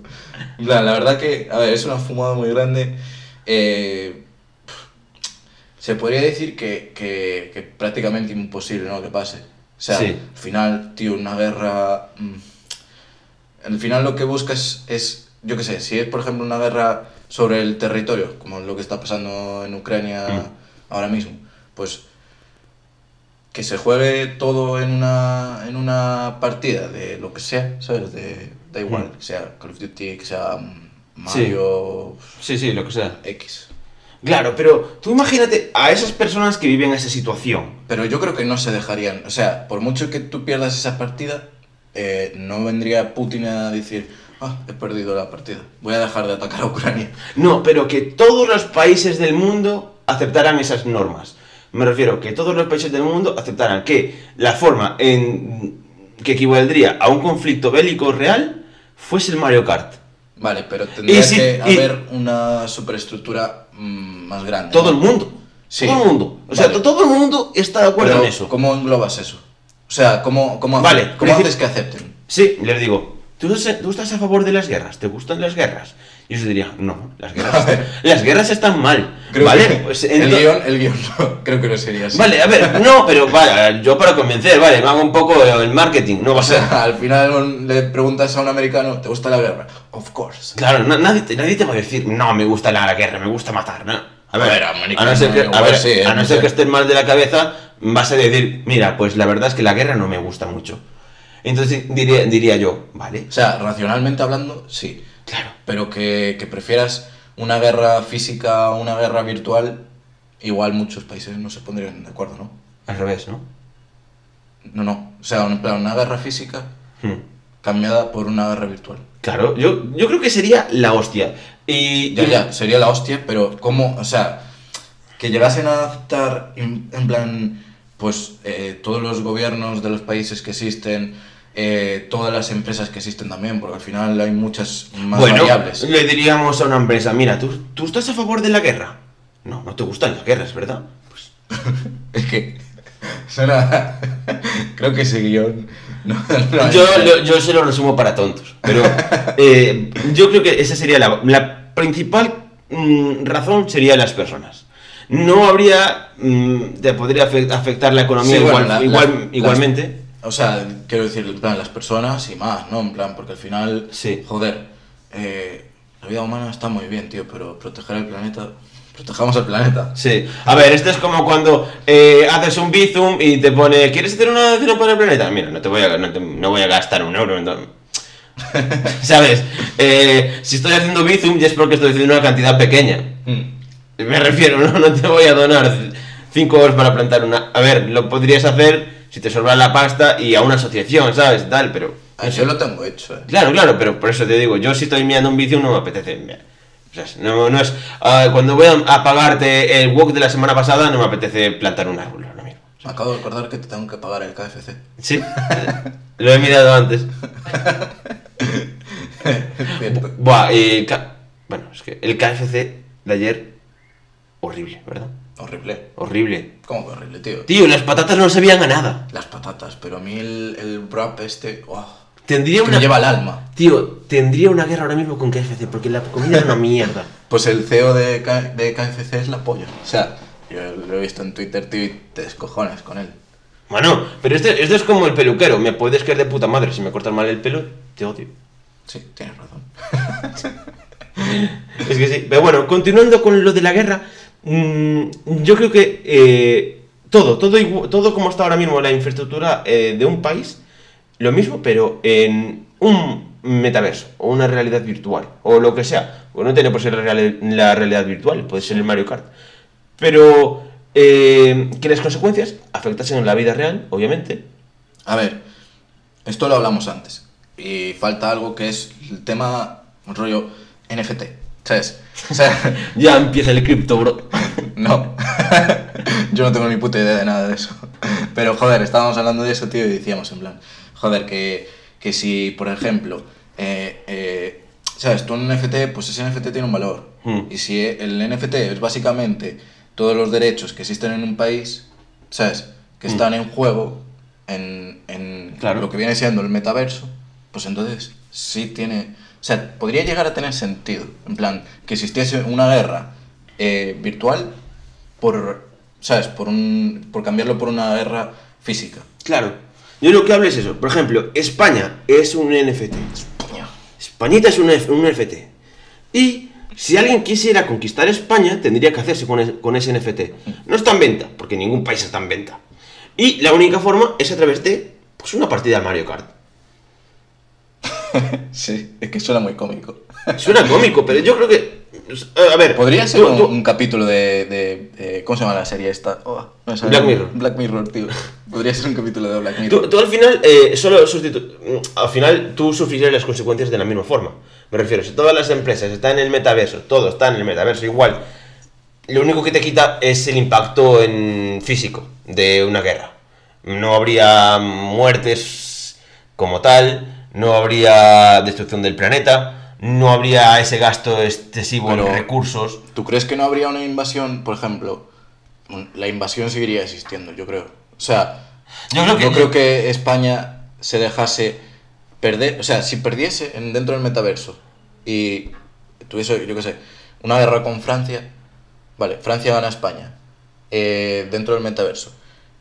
B: En plan, la verdad que, a ver, es una fumada muy grande. Eh, se podría decir que, que, que prácticamente imposible, ¿no? Que pase. O sea,
A: Sí.
B: al final, tío, una guerra... mm, Al final lo que buscas es, yo qué sé, si es por ejemplo una guerra sobre el territorio, como lo que está pasando en Ucrania
A: Mm.
B: ahora mismo, pues que se juegue todo en una, en una partida de lo que sea, ¿sabes? De, da igual,
A: Mm.
B: que sea Call of Duty, que sea Mario
A: Sí, sí, lo que sea.
B: X.
A: Claro, pero tú imagínate a esas personas que viven esa situación.
B: Pero yo creo que no se dejarían, o sea, por mucho que tú pierdas esa partida, eh, no vendría Putin a decir, ah, he perdido la partida, voy a dejar de atacar a Ucrania.
A: No, pero que todos los países del mundo aceptaran esas normas. Me refiero que todos los países del mundo aceptaran que la forma en que equivaldría a un conflicto bélico real fuese el Mario Kart.
B: Vale, pero tendría
A: si-
B: que
A: y-
B: haber una superestructura mm, más grande.
A: Todo el mundo.
B: Sí.
A: Todo el mundo. O sea, todo el mundo está de acuerdo
B: Pero,
A: en eso.
B: ¿Cómo englobas eso? O sea, ¿cómo, cómo,
A: Vale,
B: cómo
A: decir-
B: haces que acepten?
A: Sí, les digo, ¿tú tú estás a favor de las guerras? ¿Te gustan las guerras? Y yo diría, no, las <laughs> guerras, están, las guerras están mal.
B: Creo
A: ¿Vale?
B: que
A: Pues
B: el guion, el guion no, <laughs> creo que no sería así.
A: Vale, a ver, <laughs> no, pero vale, yo para convencer, vale, me hago un poco el marketing, no va a ser.
B: al final le preguntas a un americano, ¿te gusta la guerra? Of course.
A: Claro, na- nadie, te- nadie te va a decir, no, me gusta la guerra, me gusta matar, ¿no? A ver,
B: A ver,
A: a,
B: americano,
A: no ser que, a
B: igual
A: ver,
B: sí, ¿eh?
A: a no ser que estés mal de la cabeza, vas a decir, mira, pues la verdad es que la guerra no me gusta mucho. Entonces diría, diría yo, vale,
B: O sea, racionalmente hablando, sí. Pero que, que prefieras una guerra física a una guerra virtual, igual muchos países no se pondrían de acuerdo, ¿no?
A: Al revés, ¿no?
B: No, no. O sea, en plan, una guerra física
A: Hmm.
B: cambiada por una guerra virtual.
A: Claro, yo, yo creo que sería la hostia. Y,
B: Ya,
A: y-
B: ya, sería la hostia, pero ¿cómo? O sea, que llegasen a aceptar, en, en plan, pues eh, todos los gobiernos de los países que existen, eh, todas las empresas que existen también, porque al final hay muchas más
A: bueno,
B: variables.
A: le diríamos a una empresa, mira, ¿tú, ¿tú estás a favor de la guerra? No, no te gustan las guerras, ¿verdad? Pues, <laughs>
B: Es que suena... <laughs> Creo que ese guion... No, no
A: yo, lo- yo se lo resumo para tontos, pero <laughs> eh, yo creo que esa sería la, la principal mm, razón sería las personas. No habría, mm, te podría afe- afectar la economía
B: Sí, bueno,
A: igual,
B: la-
A: igual- igualmente.
B: O sea, quiero decir, en plan, las personas y más, ¿no? En plan, porque al final,
A: Sí.
B: joder, eh, la vida humana está muy bien, tío, pero proteger el planeta, protejamos el planeta.
A: Sí. A ver, esto es como cuando eh, haces un bizum y te pone, ¿quieres hacer una donación para el planeta? Mira, no te voy a, no te- no voy a gastar un euro. entonces- <laughs> ¿Sabes? Eh, si estoy haciendo bizum ya es porque estoy haciendo una cantidad pequeña.
B: Mm.
A: Me refiero, <laughs> no, no te voy a donar 5 euros para plantar una... A ver, lo podrías hacer si te sobra la pasta y a una asociación, ¿sabes? Tal, pero...
B: Ah, yo lo tengo hecho, eh.
A: Claro, claro, pero por eso te digo, yo si estoy mirando un vídeo no me apetece. mira. O sea, no, no es. ah, cuando voy a, pagarte el walk de la semana pasada, no me apetece plantar un árbol, lo mismo.
B: Me acabo de acordar que te tengo que pagar el KFC.
A: ¿Sí? lo he mirado antes. <laughs> Buah, y bueno, es que el KFC de ayer, horrible, ¿verdad?
B: Horrible.
A: Horrible.
B: ¿Cómo que horrible, tío?
A: Tío, las patatas no sabían a nada.
B: Las patatas, pero a mí el, el wrap este, oh,
A: Tendría
B: que
A: una.
B: me lleva al alma.
A: Tío, tendría una guerra ahora mismo con KFC, porque la comida era una mierda. <laughs>
B: Pues el CEO de, K- de KFC es la polla. O sea, yo lo he visto en Twitter, tío, y te descojones con él.
A: Bueno, pero este, esto es como el peluquero. Me puedes caer de puta madre. Si me cortas mal el pelo, te odio.
B: Sí, tienes razón. <laughs>
A: Es que sí. Pero bueno, continuando con lo de la guerra, yo creo que eh, todo, todo, todo como está ahora mismo la infraestructura eh, de un país, lo mismo, pero en un metaverso o una realidad virtual o lo que sea. O no tiene por ser la real- la realidad virtual, puede ser el Mario Kart. Pero eh, que las consecuencias afectasen en la vida real, obviamente.
B: A ver, esto lo hablamos antes. Y falta algo que es el tema rollo NFT. ¿Sabes? <laughs> O sea,
A: Ya empieza el cripto, bro. <laughs>
B: no. <laughs> Yo no tengo ni puta idea de nada de eso. Pero joder, estábamos hablando de eso, tío, y decíamos en plan, joder, que, que si, por ejemplo, eh, eh, ¿sabes? Tú un NFT, pues ese NFT tiene un valor.
A: Hmm.
B: Y si el NFT es básicamente todos los derechos que existen en un país, ¿sabes? Que
A: Hmm.
B: están en juego en, en
A: Claro.
B: lo que viene siendo el metaverso, pues entonces sí tiene... O sea, podría llegar a tener sentido. En plan, que existiese una guerra eh, virtual por, ¿sabes? Por, un, por cambiarlo por una guerra física.
A: Claro. Yo lo que hablo es eso. Por ejemplo, España es un NFT.
B: Coño.
A: Españita es un, un NFT. Y si alguien quisiera conquistar España, tendría que hacerse con, es- con ese NFT. No está en venta, porque ningún país está en venta. Y la única forma es a través de pues, una partida de Mario Kart. <laughs>
B: Sí, es que suena muy cómico.
A: Suena cómico, pero yo creo que. eh, A ver,
B: Podría ser
A: tú-
B: un,
A: tú-
B: un capítulo de, de- de- ¿Cómo se llama la serie esta? Oh, no.
A: Black Mirror.
B: Black Mirror, tío. Podría ser un capítulo de Black Mirror.
A: Tú, tú al final, eh, solo sustitu- al final tú sufrirás las consecuencias de la misma forma. Me refiero, si todas las empresas están en el metaverso, todo está en el metaverso igual, lo único que te quita es el impacto en físico de una guerra. No habría muertes como tal, no habría destrucción del planeta, no habría ese gasto excesivo
B: Pero-
A: en recursos.
B: ¿Tú crees que no habría una invasión, por ejemplo? La invasión seguiría existiendo, yo creo. O sea,
A: Yo creo que-
B: no creo que España se dejase perder. O sea, si perdiese en, dentro del metaverso y tuviese, yo qué sé, una guerra con Francia, vale, Francia gana a España eh, dentro del metaverso.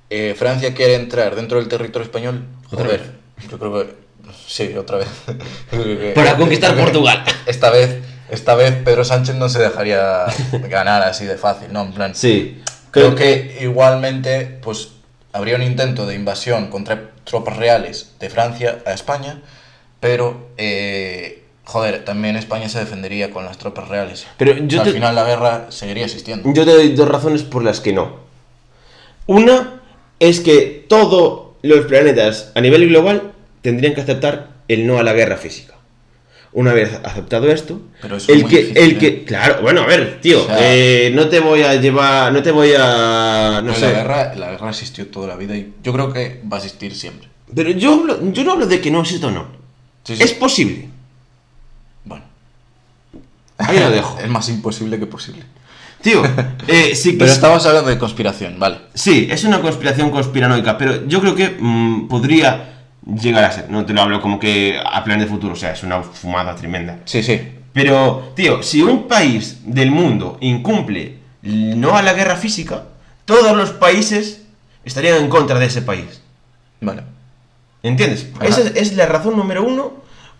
B: Eh, Francia quiere entrar dentro del territorio español. Joder, yo creo que. Sí, otra vez. <laughs>
A: Para conquistar Portugal.
B: esta vez, esta vez Pedro Sánchez no se dejaría ganar así de fácil, ¿no? En plan,
A: Sí.
B: creo que igualmente, pues, habría un intento de invasión contra tropas reales de Francia a España, pero, eh, joder, también España se defendería con las tropas reales.
A: Pero yo
B: Al
A: te-
B: final la guerra seguiría existiendo.
A: Yo te doy dos razones por las que no. Una es que todos los planetas a nivel global tendrían que aceptar el no a la guerra física. Una vez aceptado esto,
B: Pero eso es
A: el
B: muy
A: que,
B: difícil,
A: el
B: ¿eh?
A: que, claro, bueno, a ver, tío,
B: O sea-
A: eh, no te voy a llevar, no te voy a, no sé.
B: la, guerra, la guerra existió toda la vida y yo creo que va a existir siempre.
A: Pero yo, hablo- yo no hablo de que no exista o no.
B: Sí, sí.
A: Es posible.
B: Bueno,
A: Ahí lo <laughs> dejo.
B: es más imposible que posible.
A: Tío, <laughs> eh, sí que
B: Pero
A: es-
B: estamos hablando de conspiración, vale.
A: Sí, es una conspiración conspiranoica, pero yo creo que mm, podría llegar a ser. No te lo hablo como que a plan de futuro, o sea, es una fumada tremenda.
B: Sí, sí.
A: Pero, tío, si un país del mundo incumple no a la guerra física, todos los países estarían en contra de ese país.
B: Vale.
A: ¿Entiendes?
B: Ajá.
A: Esa es, la razón número uno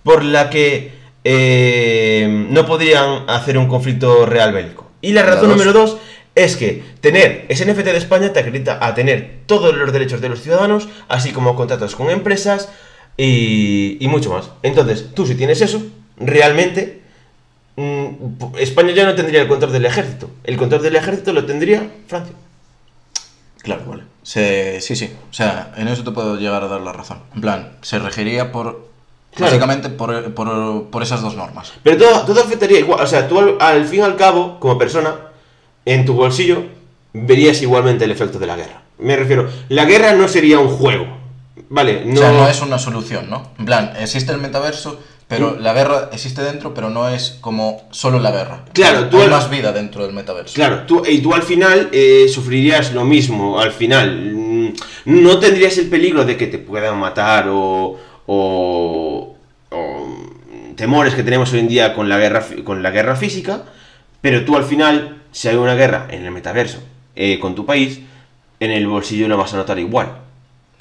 A: por la que eh, no podrían hacer un conflicto real bélico. Y la razón número dos es que tener ese NFT de España te acredita a tener todos los derechos de los ciudadanos, así como contratos con empresas y, y mucho más. Entonces, tú si tienes eso, realmente mm, España ya no tendría el control del ejército. El control del ejército lo tendría Francia.
B: Claro, vale. Se- sí, sí. O sea, en eso te puedo llegar a dar la razón. En plan, se regiría por.
A: Claro.
B: Básicamente por, por, por esas dos normas.
A: Pero todo, todo afectaría igual. O sea, tú al, al fin y al cabo, como persona, en tu bolsillo, verías igualmente el efecto de la guerra. Me refiero, la guerra no sería un juego. Vale, no.
B: O sea, no es una solución, ¿no? En plan, existe el metaverso, pero la guerra existe dentro, pero no es como solo la guerra.
A: Claro, tú
B: Hay
A: al-
B: más vida dentro del metaverso.
A: Claro, tú, y tú al final eh, sufrirías lo mismo. Al final, mm, no tendrías el peligro de que te puedan matar o. o, o, mm, temores que tenemos hoy en día con la guerra, con la guerra física. Pero tú al final, si hay una guerra en el metaverso eh, con tu país, en el bolsillo lo vas a notar igual.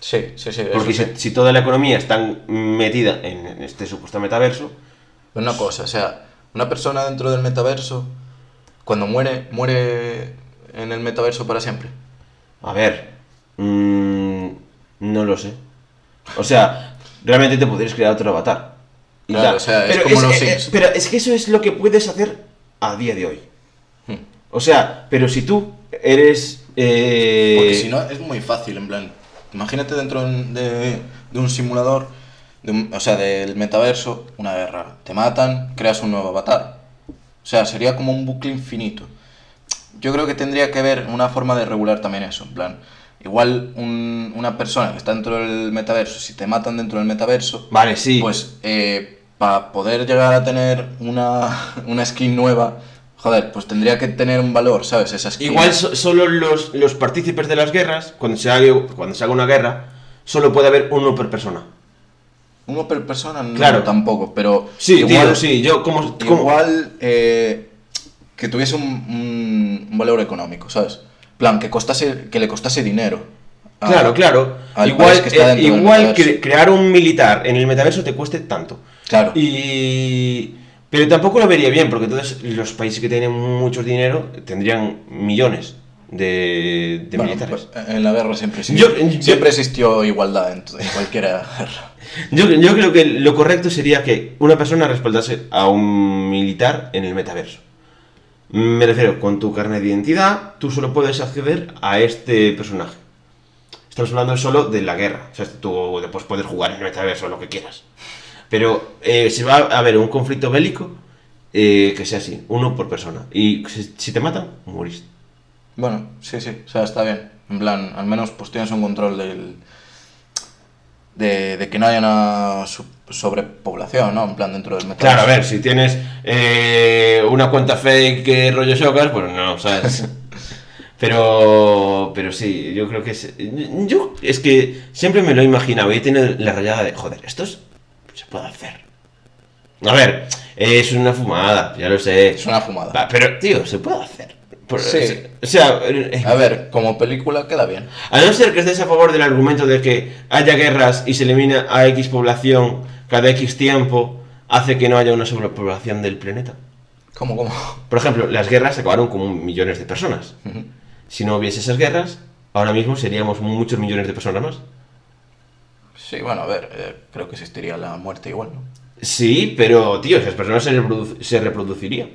B: Sí, sí, sí.
A: Porque
B: sí.
A: si, toda la economía está metida en, en este supuesto metaverso,
B: una cosa, o sea, una persona dentro del metaverso, cuando muere, muere en el metaverso para siempre.
A: a ver, mm, no lo sé. O sea, realmente te podrías crear otro avatar.
B: Claro, o sea, es
A: pero
B: como los
A: eh, pero es que eso es lo que puedes hacer a día de hoy. O sea, pero si tú eres... eh,
B: Porque si no, es muy fácil, en plan. Imagínate dentro de, de un simulador, de un- o sea, del metaverso, una guerra. Te matan, creas un nuevo avatar. O sea, sería como un bucle infinito. Yo creo que tendría que haber una forma de regular también eso, en plan. Igual un- una persona que está dentro del metaverso, si te matan dentro del metaverso,
A: Vale, sí.
B: pues para poder llegar a tener una, <laughs> una skin nueva, joder, pues tendría que tener un valor, ¿sabes? Esa skin.
A: Igual so- solo los, los partícipes de las guerras, cuando se, haga, cuando se haga una guerra, solo puede haber uno por persona.
B: Uno per persona no
A: Claro.
B: tampoco, pero
A: Sí,
B: igual,
A: tío, sí. Yo como... como-
B: igual eh, que tuviese un, un- un valor económico, ¿sabes? plan, que costase, que le costase dinero. a-
A: Claro, claro.
B: al
A: Igual,
B: que
A: eh, igual que crear un militar en el metaverso te cueste tanto.
B: Claro.
A: Y... Pero tampoco lo vería bien, porque entonces los países que tienen mucho dinero tendrían millones de, de
B: Bueno,
A: militares.
B: pues, en la guerra siempre existió,
A: Yo- yo-
B: siempre existió igualdad en, en cualquier guerra. <laughs>
A: Yo, yo creo que lo correcto sería que una persona respaldase a un militar en el metaverso. Me refiero, con tu carnet de identidad, tú solo puedes acceder a este personaje. Estamos hablando solo de la guerra. O sea, tú después puedes jugar en el metaverso lo que quieras. Pero eh, si va a haber un conflicto bélico, eh, que sea así, uno por persona. Y si, si te matan, morís.
B: Bueno, sí, sí, o sea, está bien. En plan, al menos pues tienes un control del... De, de que no haya una sobrepoblación, ¿no? En plan, dentro del metaverso.
A: Claro, a ver, si tienes eh, una cuenta fake que rollo Shokas, pues no, ¿sabes? <laughs> Pero, pero sí, yo creo que es. Yo es que siempre me lo he imaginado y he tenido la rayada de, joder, esto es- se puede hacer. A ver, es una fumada, ya lo sé.
B: Es una fumada.
A: Pero, tío, se puede hacer. Por-
B: Sí.
A: O sea, eh,
B: A ver, como película queda bien.
A: a no ser que estés a favor del argumento de que haya guerras y se elimina a X población cada X tiempo, hace que no haya una sobrepoblación del planeta.
B: ¿Cómo, cómo?
A: Por ejemplo, las guerras acabaron con millones de personas. Si no hubiese esas guerras, ahora mismo seríamos muchos millones de personas más.
B: Sí, bueno, a ver, eh, creo que existiría la muerte igual, ¿no?
A: Sí, pero, tío, esas personas se, reprodu- se reproducirían.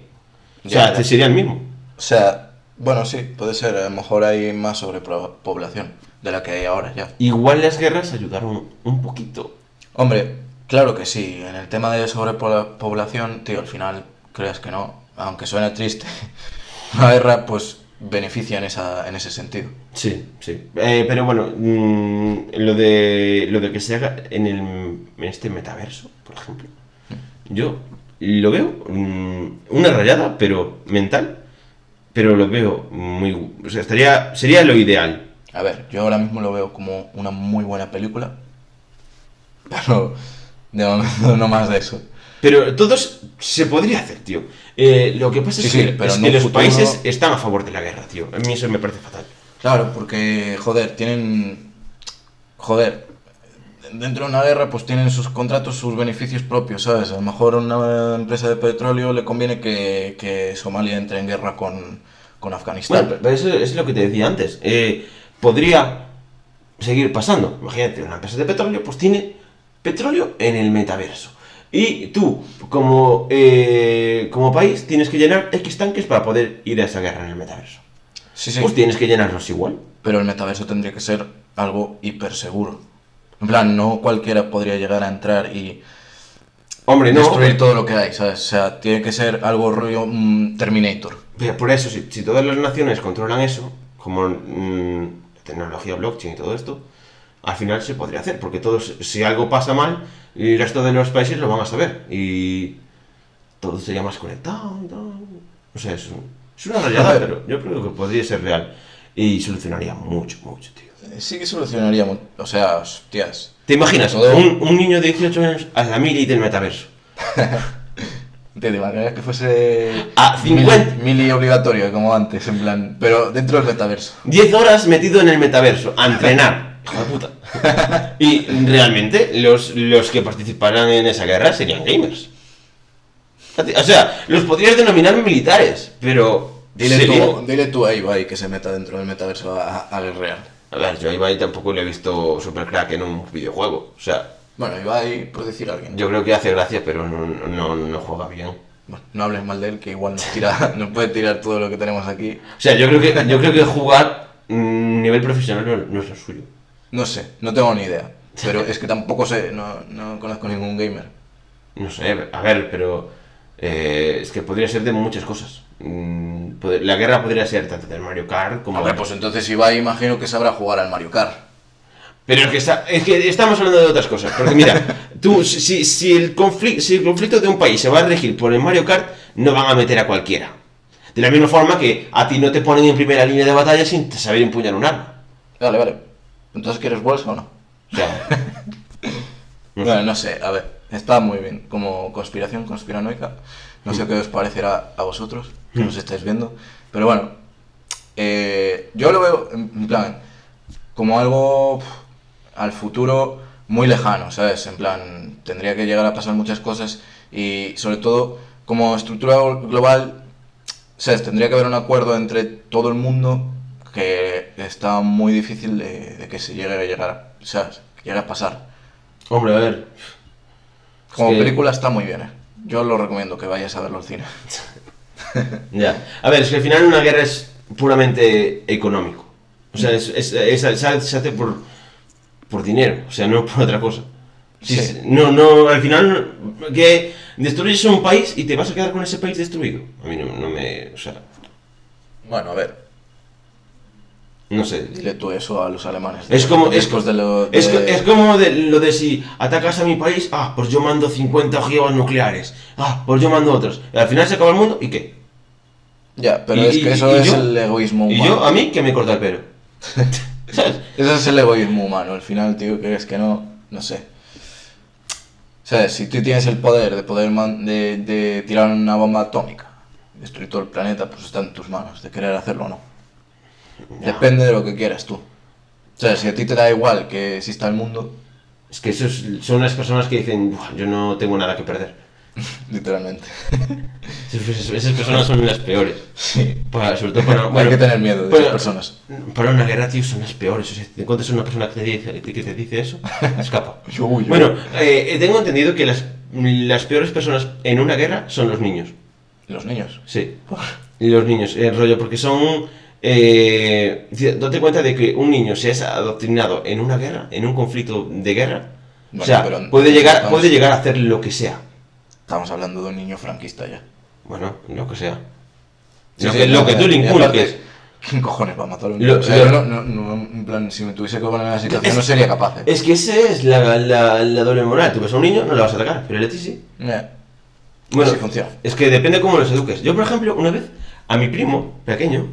A: O
B: Ya,
A: sea,
B: ya.
A: sería el mismo.
B: O sea, bueno, sí, puede ser, a lo mejor hay más sobrepoblación de la que hay ahora ya.
A: Igual las guerras ayudaron un poquito.
B: Hombre, claro que sí, en el tema de sobrepoblación, tío, al final, creas que no, aunque suene triste, <laughs> una guerra, pues, beneficia en, esa, en ese sentido.
A: Sí, sí. Eh, pero bueno, mm, lo, de, lo de que se haga en, el, en este metaverso, por ejemplo, yo lo veo mm, una rayada, pero mental, pero lo veo muy... O sea, estaría, sería lo ideal.
B: A ver, yo ahora mismo lo veo como una muy buena película, <laughs> pero de momento no más de eso.
A: Pero todos se podría hacer, tío. Eh, lo que pasa
B: Sí,
A: es
B: sí,
A: que,
B: pero
A: es
B: en
A: que
B: un
A: los
B: futuro-
A: países están a favor de la guerra, tío. A mí eso me parece fatal.
B: Claro, porque, joder, tienen. Joder, dentro de una guerra, pues tienen sus contratos, sus beneficios propios, ¿sabes? A lo mejor a una empresa de petróleo le conviene que, que Somalia entre en guerra con, con Afganistán.
A: Bueno, pero eso es lo que te decía antes. Eh, podría seguir pasando. Imagínate, una empresa de petróleo, pues tiene petróleo en el metaverso. Y tú, como, eh, como país, tienes que llenar X tanques para poder ir a esa guerra en el metaverso.
B: sí, sí.
A: Pues tienes que llenarlos igual.
B: Pero el metaverso tendría que ser algo hiper seguro. En plan, no cualquiera podría llegar a entrar y
A: Hombre, no.
B: destruir todo lo que hay, ¿sabes? O sea, tiene que ser algo rollo mm, Terminator.
A: Pero Por eso, si, si todas las naciones controlan eso, como mm, la tecnología blockchain y todo esto, al final se podría hacer, porque todos, si algo pasa mal, el resto de los países lo van a saber y todo sería más conectado. y tal. O sea, es, es una rayada, pero yo creo que podría ser real y solucionaría mucho, mucho, tío.
B: Eh, Sí que solucionaría, o sea, hostias.
A: ¿Te imaginas?
B: Todo-
A: Un, un niño de 18 años a la mili del metaverso. <laughs>
B: ¿Te imaginas que fuese
A: A 50.
B: mili, mili obligatorio como antes, en plan, pero dentro del metaverso?
A: 10 horas metido en el metaverso, a entrenar. Hijo de puta. <laughs> Y realmente los, los que participarán en esa guerra serían gamers. O sea, los podrías denominar militares, pero...
B: Dile tú, dile tú a Ibai que se meta dentro del metaverso a, a guerrear.
A: A ver, yo a Ibai tampoco le he visto super crack en un videojuego. O sea,
B: Bueno, Ibai, por decir a alguien.
A: Yo creo que hace gracia, pero no, no, no juega bien.
B: Bueno, no hables mal de él, que igual nos, tira, <laughs> nos puede tirar todo lo que tenemos aquí.
A: O sea, yo creo que, yo creo que jugar mm, nivel profesional no, no es lo suyo.
B: No sé, no tengo ni idea. Pero es que tampoco sé, no, no conozco ningún gamer.
A: No sé, a ver, pero eh, es que podría ser de muchas cosas. Mm, La guerra podría ser tanto del Mario Kart como...
B: Hombre, pues entonces Ibai imagino que sabrá jugar al Mario Kart.
A: Pero es que, está- es que estamos hablando de otras cosas. Porque mira, <laughs> tú, si, si, el conflicto, si el conflicto de un país se va a regir por el Mario Kart, no van a meter a cualquiera. De la misma forma que a ti no te ponen en primera línea de batalla sin saber empuñar un arma.
B: Vale, vale. Entonces, ¿quieres bolsa o no?
A: O sea, No
B: bueno, no sé, a ver, está muy bien. Como conspiración conspiranoica, no sé qué os parecerá a vosotros, que nos estáis viendo. Pero bueno, eh, yo lo veo en plan como algo al futuro muy lejano, ¿sabes? En plan, tendría que llegar a pasar muchas cosas y sobre todo como estructura global, ¿sabes? Tendría que haber un acuerdo entre todo el mundo que está muy difícil de, de que se llegue a llegar, ¿sabes? Que llegue a pasar.
A: hombre, a ver.
B: Como
A: Es que-
B: película está muy bien, ¿eh? Yo lo recomiendo que vayas a verlo al cine. <laughs>
A: Ya. A ver, es que al final una guerra es puramente económico. O sea, es, es- es- se hace- por, por dinero, o sea, no por otra cosa. Sí, No, no, al final, que destruyes un país y te vas a quedar con ese país destruido. A mí no, no me. O sea,
B: Bueno, a ver,
A: no sé.
B: dile tú eso a los alemanes.
A: Es como, es,
B: de lo de-
A: es, es como de, lo de si atacas a mi país, ah, pues yo mando 50 ojivas nucleares, ah, pues yo mando otros. Y al final se acaba el mundo, ¿y qué?
B: Ya, pero
A: Y-
B: es
A: y-
B: que eso
A: y
B: es
A: yo-
B: el egoísmo
A: Y
B: humano.
A: yo, a mí, que me corta el pelo. <laughs> ¿Sabes?
B: Eso es el egoísmo humano. Al final, tío, que es que no, no sé. ¿Sabes? Si tú tienes el poder de poder man- de, de tirar una bomba atómica, destruir todo el planeta, pues está en tus manos, de querer hacerlo o no. Depende de lo que quieras tú. O sea, si a ti te da igual que exista el mundo,
A: Es que esos son las personas que dicen, "Buah, yo no tengo nada que perder. <laughs>
B: literalmente. <laughs>
A: Esas, esas personas son las peores.
B: Sí.
A: Para- sobre todo para, <laughs>
B: Hay
A: bueno,
B: que tener miedo de
A: bueno,
B: esas personas.
A: Para una guerra, tío, son las peores. O sea, si te encuentras una persona que te dice, que te dice eso, escapa.
B: Yo huyo.
A: Bueno, eh, tengo entendido que las, las peores personas en una guerra son los niños.
B: Los niños.
A: Sí. Los niños, el rollo, porque son... Eh, date cuenta de que un niño se es adoctrinado en una guerra, en un conflicto de guerra,
B: Bueno,
A: o sea,
B: pero
A: puede llegar,
B: estamos-
A: puede llegar a hacer lo que sea.
B: Estamos hablando de un niño franquista ya.
A: Bueno, lo que sea.
B: Sí,
A: lo
B: sí,
A: que,
B: no,
A: lo que tú le inculques. <laughs>
B: ¿Quién cojones va a matar a un
A: Lo-
B: niño? O sea,
A: lo-
B: yo no, no, no, en plan, si me tuviese que poner en la situación
A: Es-
B: no sería capaz. ¿eh?
A: Es que esa es la, la, la doble moral. Tú ves a un niño, no le vas a atacar, pero el Leti sí. Bueno,
B: así funciona.
A: es que depende cómo los eduques. Yo, por ejemplo, una vez a mi primo, pequeño,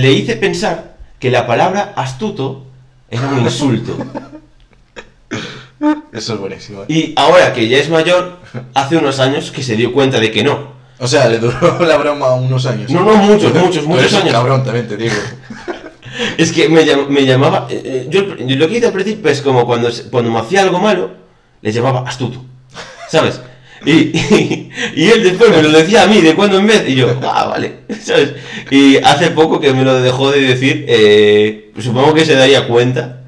A: le hice pensar que la palabra astuto era un insulto. <laughs>
B: Eso es buenísimo. ¿eh?
A: Y ahora que ya es mayor, hace unos años que se dio cuenta de que no.
B: O sea, le duró <laughs> la broma unos años.
A: No, no, muchos, muchos, muchos años.
B: cabrón, también te digo. <laughs>
A: Es que me, llam- me llamaba. eh, eh, yo, yo lo que hice al principio es como cuando, cuando me hacía algo malo, le llamaba astuto. ¿Sabes? Y, y, y él después me lo decía a mí de cuando en vez. Y yo, ah, vale. <laughs> ¿Sabes? Y hace poco que me lo dejó de decir, eh, pues supongo que se daría cuenta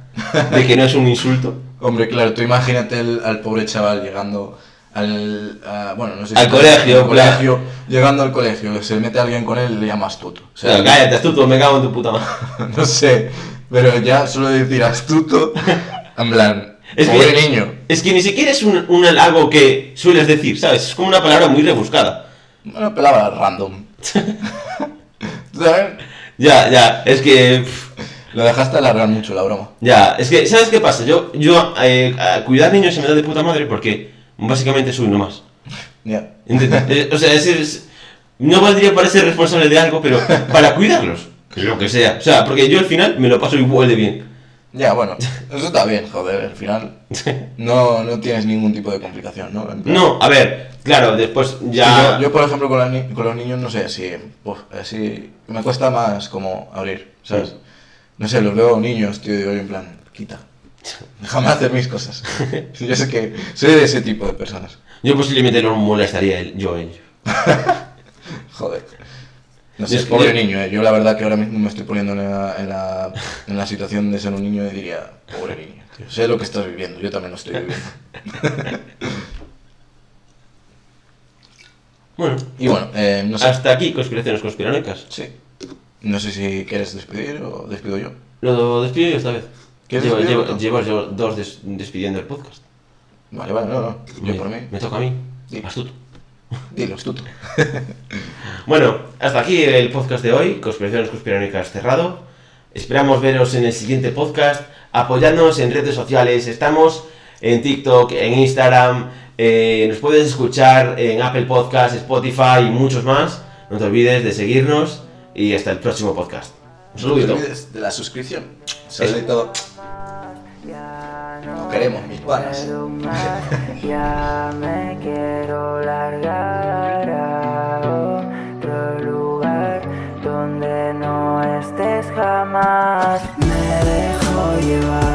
A: de que no es un insulto.
B: Hombre, claro, tú imagínate el- al pobre chaval llegando al. a- bueno, no sé
A: Al colegio,
B: al colegio, llegando al colegio, se mete alguien con él y le llama astuto. O
A: sea, cállate, astuto, me cago en tu puta madre. <laughs>
B: no sé, pero ya solo decir astuto, en plan,
A: Es
B: pobre
A: que-
B: niño.
A: Es que ni siquiera es un, un algo que sueles decir, ¿sabes? Es como una palabra muy rebuscada.
B: Una palabra random. <laughs> ¿Tú también?
A: Ya, ya, es que.
B: Lo dejaste alargar mucho la broma.
A: Ya, es que, ¿sabes qué pasa? Yo, yo eh, a cuidar niños se me da de puta madre porque básicamente soy uno más.
B: Ya.
A: Eh, o sea, es, es- no valdría para ser responsable de algo, pero para cuidarlos, lo que sea. O sea, porque yo al final me lo paso igual de bien.
B: Ya, bueno, eso está bien, joder, al final no, no tienes ningún tipo de complicación, ¿no? Plan-
A: No, a ver, claro, después ya...
B: yo, yo, por ejemplo, con, la con los niños, no sé, así, uf, así, me cuesta más como abrir, ¿sabes? No sé, los veo niños, tío, digo yo en plan, quita, déjame hacer mis cosas. <laughs> yo sé que soy de ese tipo de personas,
A: Yo posiblemente no molestaría el- yo a ellos. <laughs>
B: joder. No sé,
A: Es
B: pobre niño, ¿eh? yo la verdad que ahora mismo me estoy poniendo en la, en la, en la situación de ser un niño y diría, pobre niño. Tío, sé lo que estás viviendo, yo también lo estoy viviendo. <laughs>
A: Bueno,
B: Y bueno, eh, no sé.
A: hasta aquí conspiraciones conspiranoicas.
B: Sí. No sé si quieres despedir o despido yo.
A: Lo despido yo esta vez.
B: ¿Quieres
A: Llevo, llevo, dos des- despidiendo el podcast.
B: Vale, vale, no, no. Yo
A: me,
B: por mí.
A: me toca a mí.
B: Sí.
A: Astuto.
B: Dilo, astuto. <laughs>
A: Bueno, hasta aquí el podcast de hoy, Conspiraciones Conspiranoicas cerrado. Esperamos veros en el siguiente podcast. Apoyadnos en redes sociales. Estamos en TikTok, en Instagram. eh, nos puedes escuchar en Apple Podcasts, Spotify y muchos más. No te olvides de seguirnos y hasta el próximo podcast. Un
B: No te
A: saludito.
B: olvides de la suscripción. Saludito. Queremos, mis panas.
C: ya me quiero largar a otro lugar donde no estés jamás. Me dejo llevar.